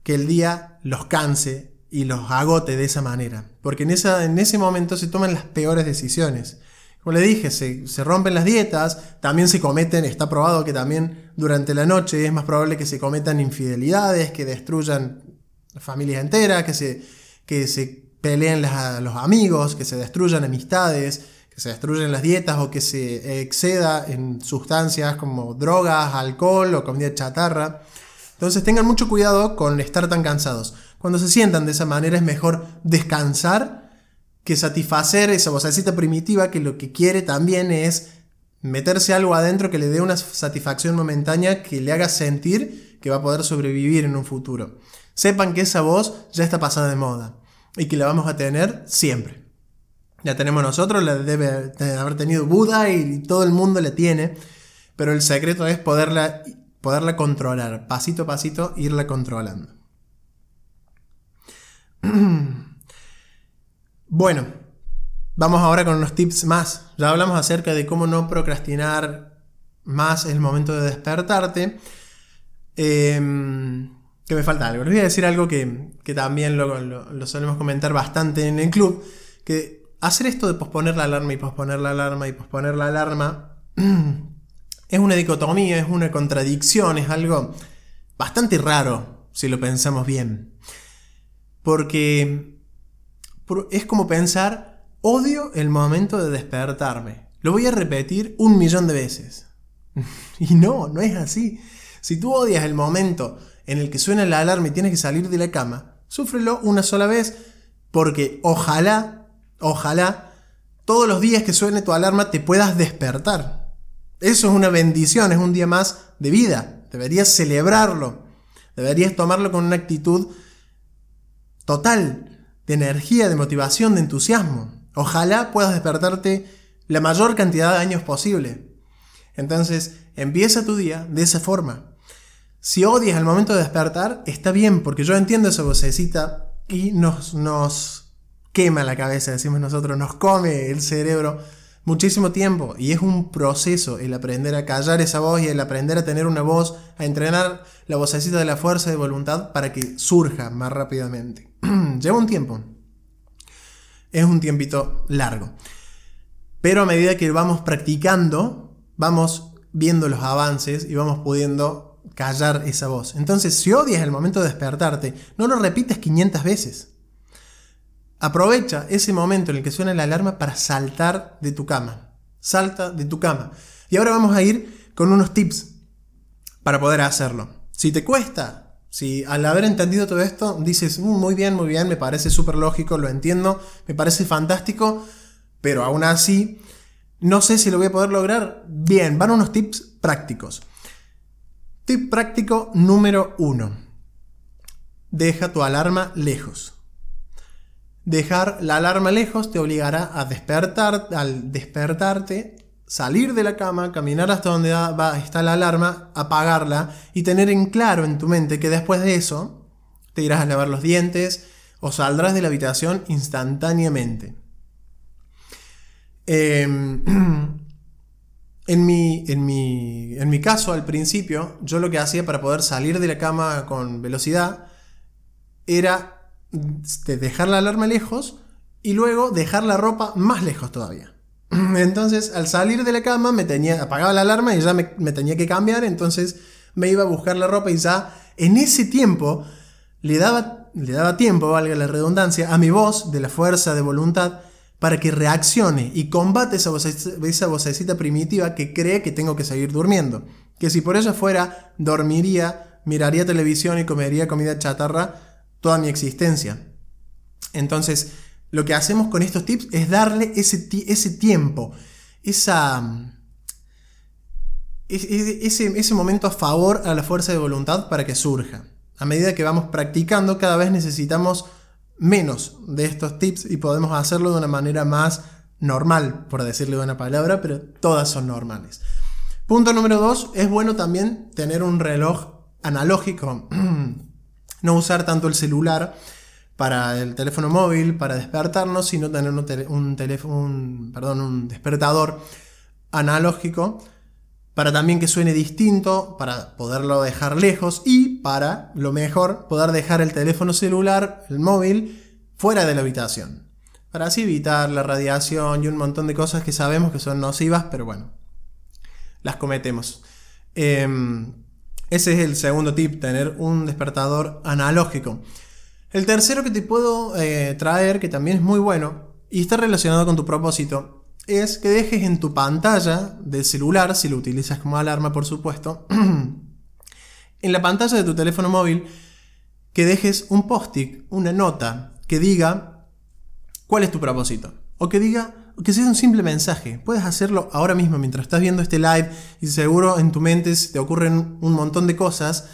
que el día los canse y los agote de esa manera. Porque en, esa, en ese momento se toman las peores decisiones. Como le dije, se, se, rompen las dietas, también se cometen, está probado que también durante la noche es más probable que se cometan infidelidades, que destruyan familias enteras, que se, que se peleen los amigos, que se destruyan amistades, que se destruyan las dietas o que se exceda en sustancias como drogas, alcohol o comida chatarra. Entonces tengan mucho cuidado con estar tan cansados. Cuando se sientan de esa manera es mejor descansar que satisfacer esa vocecita primitiva que lo que quiere también es meterse algo adentro que le dé una satisfacción momentánea que le haga sentir que va a poder sobrevivir en un futuro. Sepan que esa voz ya está pasada de moda y que la vamos a tener siempre. Ya tenemos nosotros, la debe haber tenido Buda y todo el mundo la tiene, pero el secreto es poderla, poderla controlar, pasito a pasito, irla controlando. Bueno, vamos ahora con unos tips más. Ya hablamos acerca de cómo no procrastinar más el momento de despertarte. Em, que me falta algo. Les voy a decir algo que, también lo, lo, solemos comentar bastante en el club. Que hacer esto de posponer la alarma y posponer la alarma y posponer la alarma es una dicotomía, es una contradicción, es algo bastante raro si lo pensamos bien. Porque es como pensar, odio el momento de despertarme. Lo voy a repetir un millón de veces. y no, no es así. Si tú odias el momento en el que suena la alarma y tienes que salir de la cama, súfrelo una sola vez porque ojalá, ojalá, todos los días que suene tu alarma te puedas despertar. Eso es una bendición, es un día más de vida. Deberías celebrarlo. Deberías tomarlo con una actitud total de energía, de motivación, de entusiasmo. Ojalá puedas despertarte la mayor cantidad de años posible. Entonces, empieza tu día de esa forma. Si odias el momento de despertar, está bien, porque yo entiendo esa vocecita y nos, nos quema la cabeza, decimos nosotros, nos come el cerebro muchísimo tiempo y es un proceso el aprender a callar esa voz y el aprender a tener una voz, a entrenar la vocecita de la fuerza de voluntad para que surja más rápidamente. Lleva un tiempo. Es un tiempito largo. Pero a medida que vamos practicando, vamos viendo los avances y vamos pudiendo callar esa voz. Entonces, si odias el momento de despertarte, no lo repites 500 veces. Aprovecha ese momento en el que suena la alarma para saltar de tu cama. Salta de tu cama. Y ahora vamos a ir con unos tips para poder hacerlo. Si te cuesta, si al haber entendido todo esto dices, mm, muy bien, muy bien, me parece súper lógico, lo entiendo, me parece fantástico, pero aún así no sé si lo voy a poder lograr. Bien, van unos tips prácticos. Tip práctico número uno. Deja tu alarma lejos. Dejar la alarma lejos te obligará a despertar, al despertarte salir de la cama, caminar hasta donde va, está la alarma, apagarla y tener en claro en tu mente que después de eso te irás a lavar los dientes o saldrás de la habitación instantáneamente. Em, en, mi, en, mi, en mi caso, al principio, yo lo que hacía para poder salir de la cama con velocidad era dejar la alarma lejos y luego dejar la ropa más lejos todavía. Entonces, al salir de la cama, me tenía, apagaba la alarma y ya me, tenía que cambiar. Entonces, me iba a buscar la ropa y ya en ese tiempo le daba, le daba tiempo, valga la redundancia, a mi voz de la fuerza de voluntad para que reaccione y combate esa vocecita, esa vocecita primitiva que cree que tengo que seguir durmiendo. Que si por ella fuera, dormiría, miraría televisión y comería comida chatarra toda mi existencia. Entonces, lo que hacemos con estos tips es darle ese, ese tiempo, esa, ese, ese momento a favor a la fuerza de voluntad para que surja. A medida que vamos practicando, cada vez necesitamos menos de estos tips y podemos hacerlo de una manera más normal, por decirle de una palabra, pero todas son normales. Punto número dos, es bueno también tener un reloj analógico, no usar tanto el celular para el teléfono móvil, para despertarnos, sino tener un, teléfono, perdón, un despertador analógico para también que suene distinto, para poderlo dejar lejos y para, lo mejor, poder dejar el teléfono celular, el móvil, fuera de la habitación. Para así evitar la radiación y un montón de cosas que sabemos que son nocivas, pero bueno, las cometemos. Em, ese es el segundo tip, tener un despertador analógico. El tercero que te puedo eh, traer, que también es muy bueno y está relacionado con tu propósito, es que dejes en tu pantalla del celular, si lo utilizas como alarma por supuesto, en la pantalla de tu teléfono móvil, que dejes un post-it, una nota, que diga cuál es tu propósito. O que diga, que sea un simple mensaje. Puedes hacerlo ahora mismo mientras estás viendo este live y seguro en tu mente te ocurren un montón de cosas.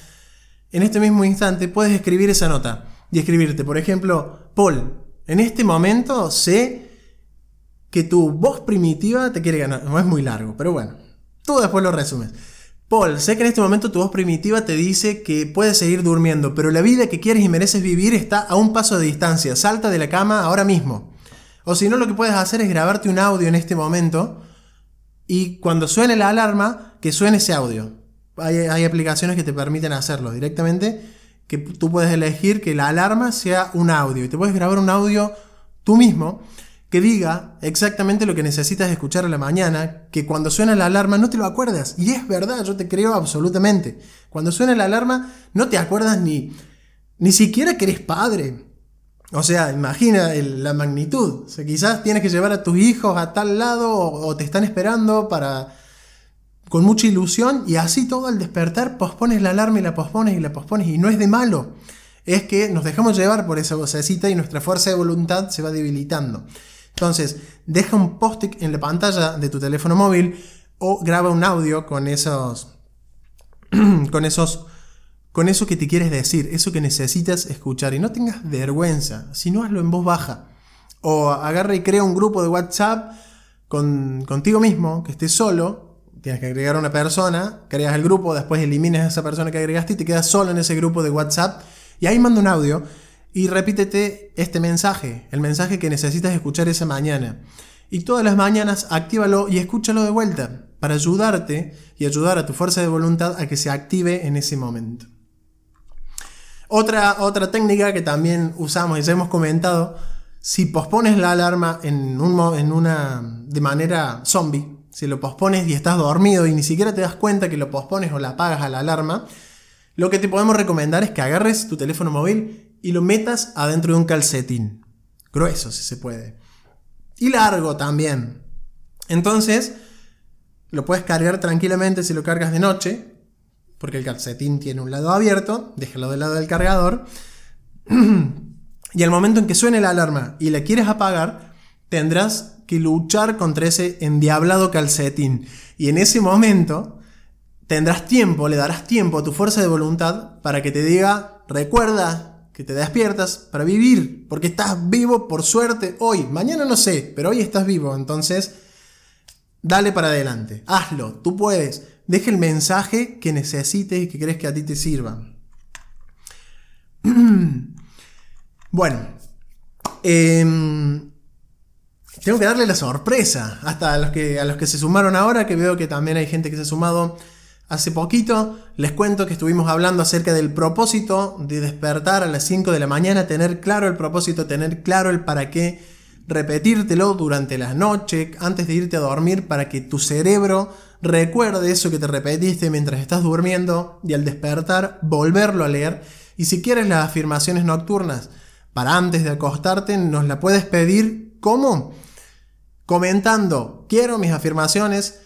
En este mismo instante puedes escribir esa nota y escribirte, por ejemplo, Paul, en este momento sé que tu voz primitiva te quiere ganar. No es muy largo, pero bueno, tú después lo resumes. Paul, sé que en este momento tu voz primitiva te dice que puedes seguir durmiendo, pero la vida que quieres y mereces vivir está a un paso de distancia. Salta de la cama ahora mismo. O si no, lo que puedes hacer es grabarte un audio en este momento y cuando suene la alarma, que suene ese audio. Hay, aplicaciones que te permiten hacerlo directamente, que tú puedes elegir que la alarma sea un audio y te puedes grabar un audio tú mismo que diga exactamente lo que necesitas escuchar a la mañana, que cuando suena la alarma no te lo acuerdas. Y es verdad, yo te creo absolutamente. Cuando suena la alarma no te acuerdas ni, ni siquiera que eres padre. O sea, imagina la magnitud. Quizás tienes que llevar a tus hijos a tal lado o, te están esperando para con mucha ilusión y así todo al despertar pospones la alarma y la pospones y la pospones y no es de malo. Es que nos dejamos llevar por esa vocecita y nuestra fuerza de voluntad se va debilitando. Entonces, deja un post-it en la pantalla de tu teléfono móvil o graba un audio con esos con esos con eso que te quieres decir, eso que necesitas escuchar y no tengas vergüenza, si no hazlo en voz baja. O agarra y crea un grupo de WhatsApp con, contigo mismo, que estés solo, tienes que agregar a una persona, creas el grupo, después eliminas a esa persona que agregaste y te quedas solo en ese grupo de WhatsApp y ahí manda un audio y repítete este mensaje, el mensaje que necesitas escuchar esa mañana. Y todas las mañanas actívalo y escúchalo de vuelta para ayudarte y ayudar a tu fuerza de voluntad a que se active en ese momento. Otra, otra técnica que también usamos y ya hemos comentado, si pospones la alarma en, un, en una, de manera zombie, si lo pospones y estás dormido y ni siquiera te das cuenta que lo pospones o la apagas a la alarma, lo que te podemos recomendar es que agarres tu teléfono móvil y lo metas adentro de un calcetín. Grueso, si se puede. Y largo también. Entonces, lo puedes cargar tranquilamente si lo cargas de noche, porque el calcetín tiene un lado abierto, déjalo del lado del cargador. y al momento en que suene la alarma y la quieres apagar, tendrás que luchar contra ese endiablado calcetín. Y en ese momento tendrás tiempo, le darás tiempo a tu fuerza de voluntad para que te diga, recuerda que te despiertas para vivir, porque estás vivo por suerte hoy. Mañana no sé, pero hoy estás vivo, entonces dale para adelante, hazlo, tú puedes. Deja el mensaje que necesites y que crees que a ti te sirva. bueno, em, tengo que darle la sorpresa hasta a los, que, a los que se sumaron ahora, que veo que también hay gente que se ha sumado hace poquito. Les cuento que estuvimos hablando acerca del propósito de despertar a las 5 de la mañana, tener claro el propósito, tener claro el para qué, repetírtelo durante la noche, antes de irte a dormir, para que tu cerebro Recuerde eso que te repetiste mientras estás durmiendo y al despertar volverlo a leer. Y si quieres las afirmaciones nocturnas para antes de acostarte, nos la puedes pedir ¿cómo? Comentando, quiero mis afirmaciones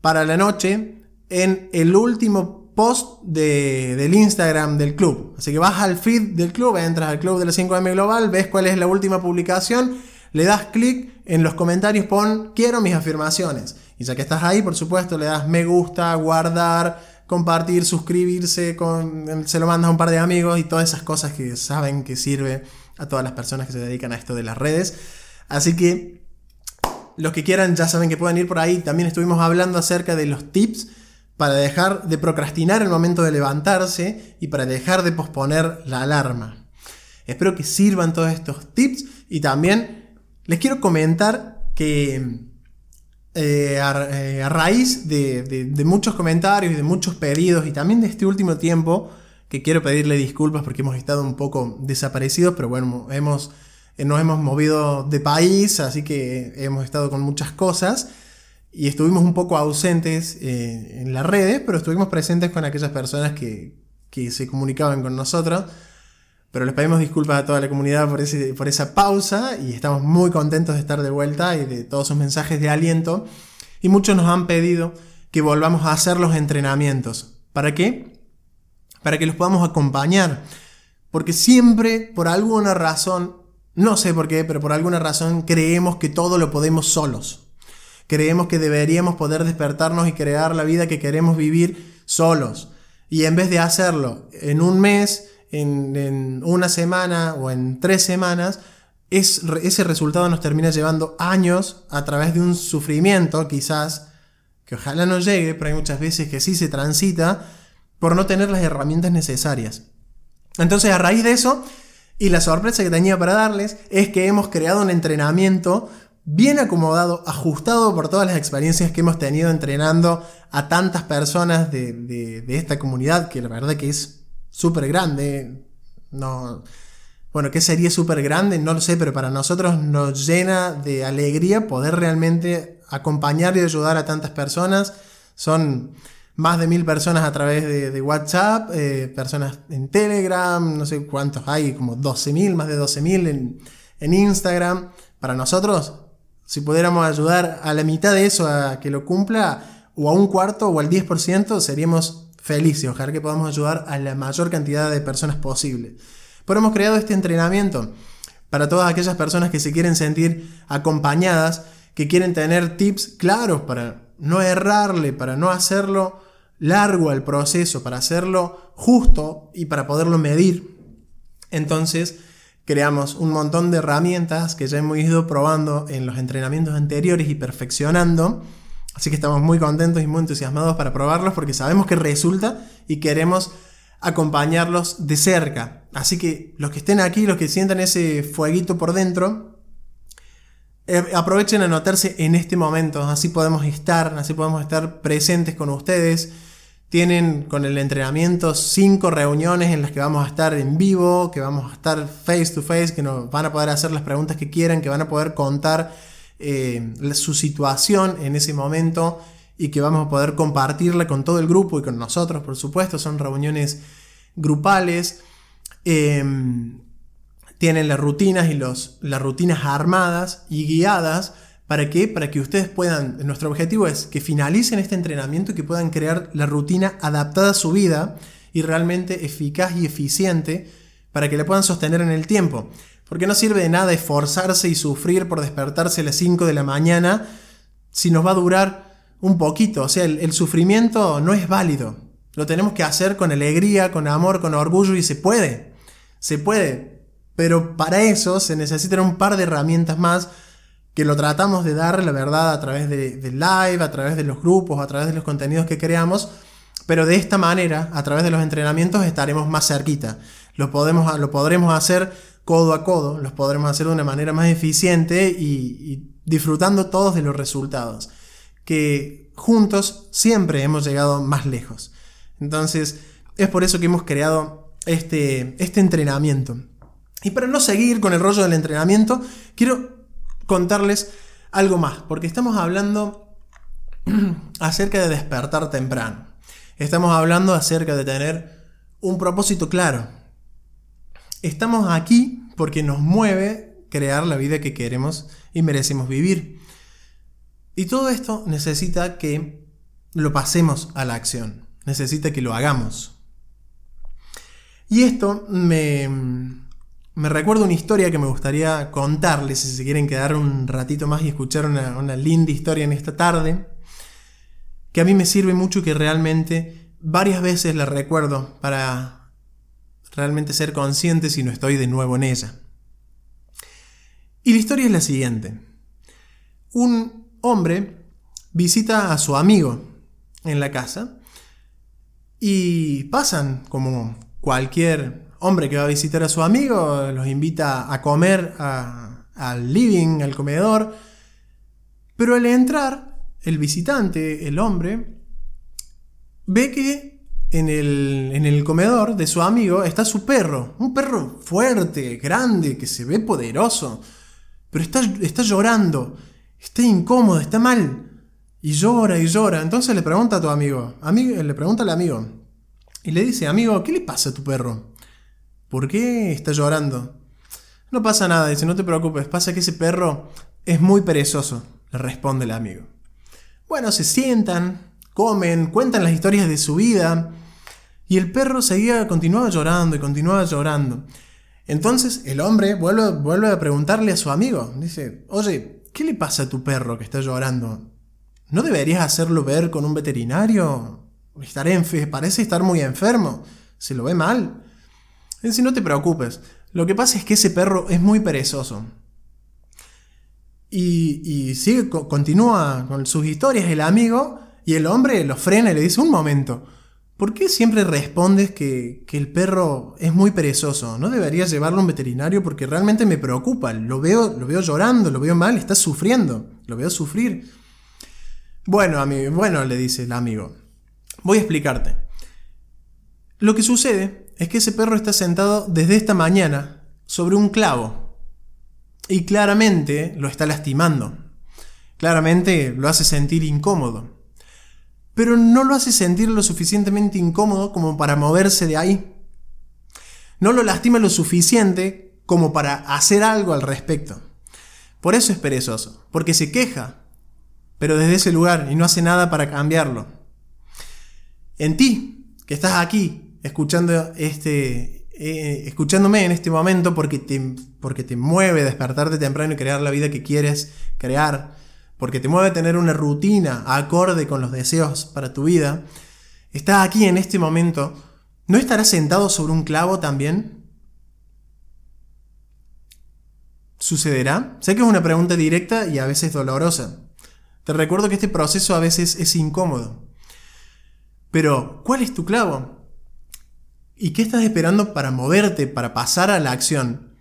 para la noche en el último post del Instagram del club. Así que vas al feed del club, entras al club de la 5M Global, ves cuál es la última publicación, le das clic en los comentarios, pon quiero mis afirmaciones. Y ya que estás ahí, por supuesto, le das me gusta, guardar, compartir, suscribirse, con, se lo mandas a un par de amigos y todas esas cosas que saben que sirve a todas las personas que se dedican a esto de las redes. Así que los que quieran ya saben que pueden ir por ahí. También estuvimos hablando acerca de los tips para dejar de procrastinar el momento de levantarse y para dejar de posponer la alarma. Espero que sirvan todos estos tips y también les quiero comentar que eh, eh, a, raíz de, muchos comentarios y de muchos pedidos y también de este último tiempo, que quiero pedirle disculpas porque hemos estado un poco desaparecidos, pero bueno, hemos, eh, nos hemos movido de país, así que hemos estado con muchas cosas y estuvimos un poco ausentes en las redes, pero estuvimos presentes con aquellas personas que, que se comunicaban con nosotros. Pero les pedimos disculpas a toda la comunidad por, ese, por esa pausa y estamos muy contentos de estar de vuelta y de todos sus mensajes de aliento. Y muchos nos han pedido que volvamos a hacer los entrenamientos. ¿Para qué? Para que los podamos acompañar Porque siempre, por alguna razón, no sé por qué, pero por alguna razón creemos que todo lo podemos solos. Creemos que deberíamos poder despertarnos y crear la vida que queremos vivir solos. Y en vez de hacerlo en un mes, en, una semana o en tres semanas, es, ese resultado nos termina llevando años a través de un sufrimiento, quizás, que ojalá no llegue, pero hay muchas veces que sí se transita, por no tener las herramientas necesarias. Entonces, a raíz de eso, y la sorpresa que tenía para darles, es que hemos creado un entrenamiento bien acomodado, ajustado por todas las experiencias que hemos tenido entrenando a tantas personas de, de esta comunidad, que la verdad que es súper grande. No, bueno, ¿qué sería súper grande? No lo sé, pero para nosotros nos llena de alegría poder realmente acompañar y ayudar a tantas personas. Son más de mil personas a través de, WhatsApp, eh, personas en Telegram, no sé cuántos hay, como 12.000, más de 12.000 en, en Instagram. Para nosotros, si pudiéramos ayudar a la mitad de eso a que lo cumpla, o a un cuarto o al 10%, seríamos felices. Ojalá que podamos ayudar a la mayor cantidad de personas posible. Pero hemos creado este entrenamiento para todas aquellas personas que se quieren sentir acompañadas, que quieren tener tips claros para no errarle, para no hacerlo largo al proceso, para hacerlo justo y para poderlo medir. Entonces, creamos un montón de herramientas que ya hemos ido probando en los entrenamientos anteriores y perfeccionando. Así que estamos muy contentos y muy entusiasmados para probarlos porque sabemos que resulta y queremos acompañarlos de cerca. Así que los que estén aquí, los que sientan ese fueguito por dentro, eh, aprovechen a anotarse en este momento. Así podemos estar, así podemos estar presentes con ustedes tienen con el entrenamiento cinco reuniones en las que vamos a estar en vivo, que vamos a estar face to face, que nos van a poder hacer las preguntas que quieran, que van a poder contar eh, su situación en ese momento y que vamos a poder compartirla con todo el grupo y con nosotros, por supuesto. Son reuniones grupales. Em, tienen las rutinas y los, las rutinas armadas y guiadas ¿Para? Para que ustedes puedan, nuestro objetivo es que finalicen este entrenamiento y que puedan crear la rutina adaptada a su vida y realmente eficaz y eficiente para que la puedan sostener en el tiempo. Porque no sirve de nada esforzarse y sufrir por despertarse a las 5 de la mañana si nos va a durar un poquito. O sea, el, sufrimiento no es válido. Lo tenemos que hacer con alegría, con amor, con orgullo y se puede. Se puede. Pero para eso se necesitan un par de herramientas más que lo tratamos de dar, la verdad, a través de, live, a través de los grupos, a través de los contenidos que creamos, pero de esta manera, a través de los entrenamientos, estaremos más cerquita. Lo, podemos, lo podremos hacer codo a codo, los podremos hacer de una manera más eficiente y, disfrutando todos de los resultados, que juntos siempre hemos llegado más lejos. Entonces, es por eso que hemos creado este, este entrenamiento. Y para no seguir con el rollo del entrenamiento, quiero contarles algo más, porque estamos hablando acerca de despertar temprano. Estamos hablando acerca de tener un propósito claro. Estamos aquí porque nos mueve crear la vida que queremos y merecemos vivir. Y todo esto necesita que lo pasemos a la acción, necesita que lo hagamos. Y esto me, me recuerdo una historia que me gustaría contarles si se quieren quedar un ratito más y escuchar una, linda historia en esta tarde, que a mí me sirve mucho que realmente varias veces la recuerdo para realmente ser consciente si no estoy de nuevo en ella. Y la historia es la siguiente. Un hombre visita a su amigo en la casa y pasan como cualquier hombre que va a visitar a su amigo, los invita a comer al living, al comedor, pero al entrar, el visitante, el hombre, ve que en el, en el comedor de su amigo está su perro, un perro fuerte, grande, que se ve poderoso, pero está, está llorando, está incómodo, está mal. Y llora y llora. Entonces le pregunta a tu amigo, amigo le pregunta al amigo, y le dice, amigo, ¿qué le pasa a tu perro? ¿Por qué está llorando? No pasa nada, dice, no te preocupes, pasa que ese perro es muy perezoso, le responde el amigo. Bueno, se sientan, comen, cuentan las historias de su vida, Y el perro seguía, continuaba llorando y continuaba llorando. Entonces el hombre vuelve, vuelve a preguntarle a su amigo. Dice, oye, ¿qué le pasa a tu perro que está llorando? ¿No deberías hacerlo ver con un veterinario? parece estar muy enfermo. Se lo ve mal. Dice, no te preocupes. Lo que pasa es que ese perro es muy perezoso. Y, sigue, continúa con sus historias el amigo y el hombre lo frena y le dice, un momento, ¿por qué siempre respondes que, que, el perro es muy perezoso? ¿No deberías llevarlo a un veterinario? Porque realmente me preocupa, lo veo, lo veo llorando, lo veo mal, está sufriendo, lo veo sufrir. Bueno, amigo, bueno, le dice el amigo, voy a explicarte. Lo que sucede es que ese perro está sentado desde esta mañana sobre un clavo y claramente lo está lastimando. Claramente lo hace sentir incómodo. Pero no lo hace sentir lo suficientemente incómodo como para moverse de ahí. No lo lastima lo suficiente como para hacer algo al respecto. Por eso es perezoso, porque se queja, pero desde ese lugar y no hace nada para cambiarlo. En ti, que estás aquí, escuchando este, eh, escuchándome en este momento porque te, porque te mueve despertarte temprano y crear la vida que quieres crear, porque te mueve tener una rutina acorde con los deseos para tu vida, estás aquí en este momento, ¿no estarás sentado sobre un clavo también? ¿Sucederá? Sé que es una pregunta directa y a veces dolorosa. Te recuerdo que este proceso a veces es incómodo. Pero, ¿cuál es tu clavo? ¿Y qué estás esperando para moverte, para pasar a la acción?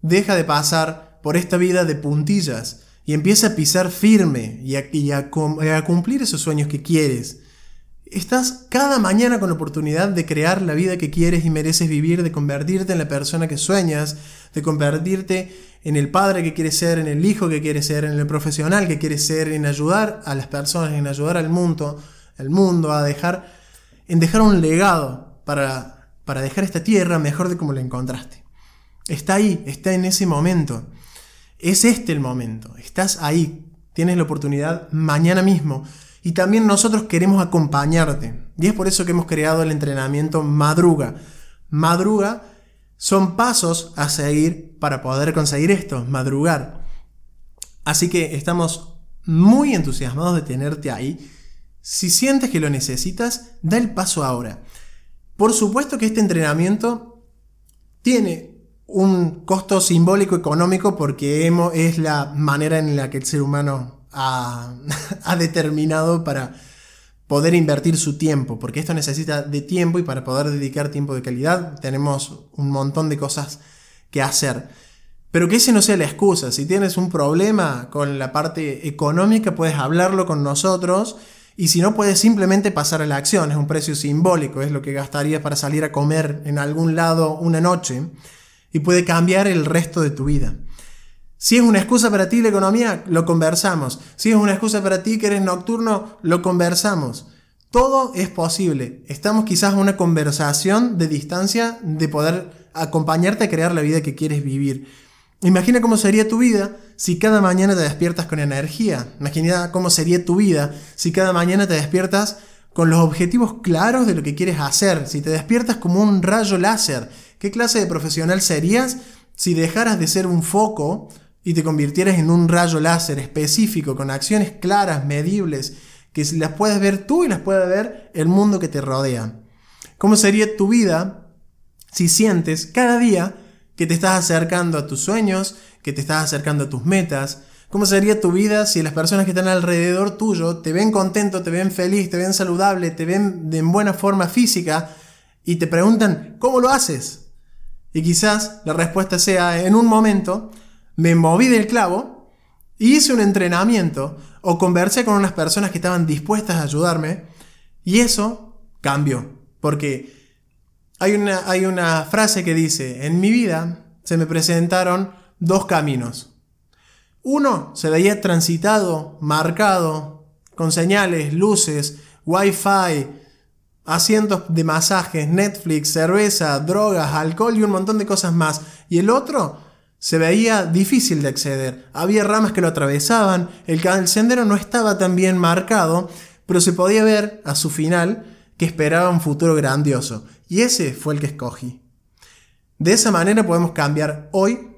Deja de pasar por esta vida de puntillas y empieza a pisar firme y a, cumplir esos sueños que quieres. Estás cada mañana con la oportunidad de crear la vida que quieres y mereces vivir, de convertirte en la persona que sueñas, de convertirte en el padre que quieres ser, en el hijo que quieres ser, en el profesional que quieres ser, en ayudar a las personas, en ayudar al mundo, al mundo a dejar, en dejar un legado para, para dejar esta tierra mejor de como la encontraste. Está ahí, está en ese momento. Es este el momento. Estás ahí. Tienes la oportunidad mañana mismo y también nosotros queremos acompañarte. Y es por eso que hemos creado el entrenamiento Madruga. Madruga son pasos a seguir para poder conseguir esto, madrugar. Así que estamos muy entusiasmados de tenerte ahí. Si sientes que lo necesitas, da el paso ahora. Por supuesto que este entrenamiento tiene un costo simbólico económico porque es la manera en la que el ser humano ha, determinado para poder invertir su tiempo, porque esto necesita de tiempo y para poder dedicar tiempo de calidad tenemos un montón de cosas que hacer. Pero que ese no sea la excusa. Si tienes un problema con la parte económica, puedes hablarlo con nosotros. Y si no, puedes simplemente pasar a la acción. Es un precio simbólico, es lo que gastarías para salir a comer en algún lado una noche. Y puede cambiar el resto de tu vida. Si es una excusa para ti la economía, lo conversamos. Si es una excusa para ti que eres nocturno, lo conversamos. Todo es posible. Estamos quizás en una conversación de distancia de poder acompañarte a crear la vida que quieres vivir. Imagina cómo sería tu vida si cada mañana te despiertas con energía. Imagina cómo sería tu vida si cada mañana te despiertas con los objetivos claros de lo que quieres hacer. Si te despiertas como un rayo láser, ¿qué clase de profesional serías si dejaras de ser un foco y te convirtieras en un rayo láser específico con acciones claras, medibles, que las puedes ver tú y las puede ver el mundo que te rodea. ¿Cómo sería tu vida si sientes cada día que te estás acercando a tus sueños, que te estás acercando a tus metas? ¿Cómo sería tu vida si las personas que están alrededor tuyo te ven contento, te ven feliz, te ven saludable, te ven en buena forma física y te preguntan, ¿cómo lo haces? Y quizás la respuesta sea, en un momento, me moví del clavo, hice un entrenamiento o conversé con unas personas que estaban dispuestas a ayudarme y eso cambió. Porque hay una, hay una frase que dice, en mi vida se me presentaron dos caminos. Uno se veía transitado, marcado, con señales, luces, wifi, asientos de masajes, Netflix, cerveza, drogas, alcohol y un montón de cosas más. Y el otro se veía difícil de acceder. Había ramas que lo atravesaban, el, sendero no estaba tan bien marcado, pero se podía ver a su final que esperaba un futuro grandioso. Y ese fue el que escogí. De esa manera podemos cambiar hoy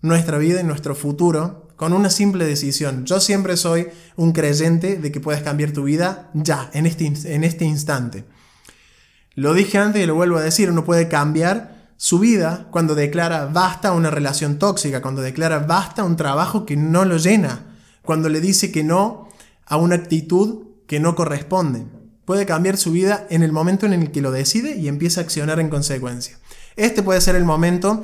nuestra vida y nuestro futuro con una simple decisión. Yo siempre soy un creyente de que puedes cambiar tu vida ya, en este, en este instante. Lo dije antes y lo vuelvo a decir, uno puede cambiar su vida cuando declara basta una relación tóxica, cuando declara basta un trabajo que no lo llena, cuando le dice que no a una actitud que no corresponde. Puede cambiar su vida en el momento en el que lo decide y empieza a accionar en consecuencia. Este puede ser el momento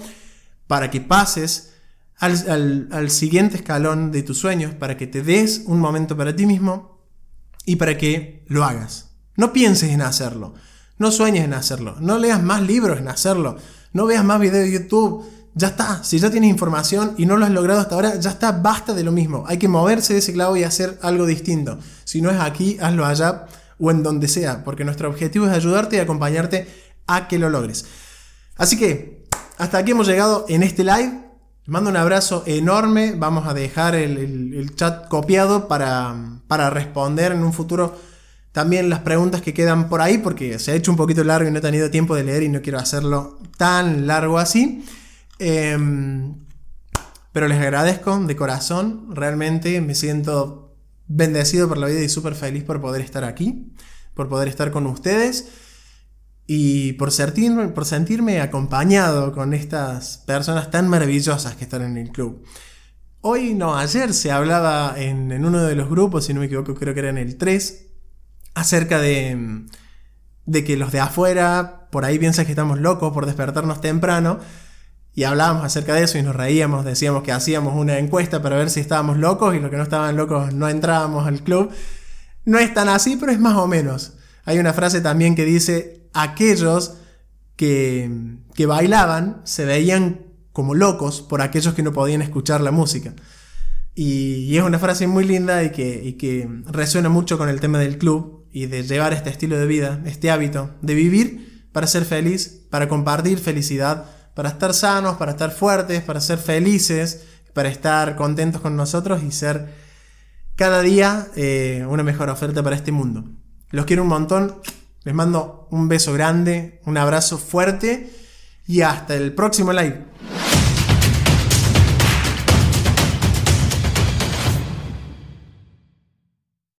para que pases al, siguiente escalón de tus sueños, para que te des un momento para ti mismo y para que lo hagas. No pienses en hacerlo, no sueñes en hacerlo, no leas más libros en hacerlo, no veas más videos de YouTube. Ya está, si ya tienes información y no lo has logrado hasta ahora, ya está, basta de lo mismo. Hay que moverse de ese clavo y hacer algo distinto. Si no es aquí, hazlo allá o en donde sea, porque nuestro objetivo es ayudarte y acompañarte a que lo logres. Así que, hasta aquí hemos llegado en este live. Les mando un abrazo enorme. Vamos a dejar el, chat copiado para, para, responder en un futuro también las preguntas que quedan por ahí, porque se ha hecho un poquito largo y no he tenido tiempo de leer y no quiero hacerlo tan largo así. Em, pero les agradezco de corazón. Realmente me siento bendecido por la vida y súper feliz por poder estar aquí, por poder estar con ustedes y por sentirme, por sentirme acompañado con estas personas tan maravillosas que están en el club. Hoy, no, ayer se hablaba en, uno de los grupos, si no me equivoco, creo que era en el 3, acerca de, de que los de afuera por ahí piensan que estamos locos por despertarnos temprano. Y hablábamos acerca de eso y nos reíamos, decíamos que hacíamos una encuesta para ver si estábamos locos y los que no estaban locos no entrábamos al club. No es tan así, pero es más o menos. Hay una frase también que dice, aquellos que, bailaban se veían como locos por aquellos que no podían escuchar la música. Y, es una frase muy linda y que, que, resuena mucho con el tema del club y de llevar este estilo de vida, este hábito de vivir para ser feliz, para compartir felicidad, para estar sanos, para estar fuertes, para ser felices, para estar contentos con nosotros y ser cada día eh, una mejor oferta para este mundo. Los quiero un montón. Les mando un beso grande, un abrazo fuerte y hasta el próximo live.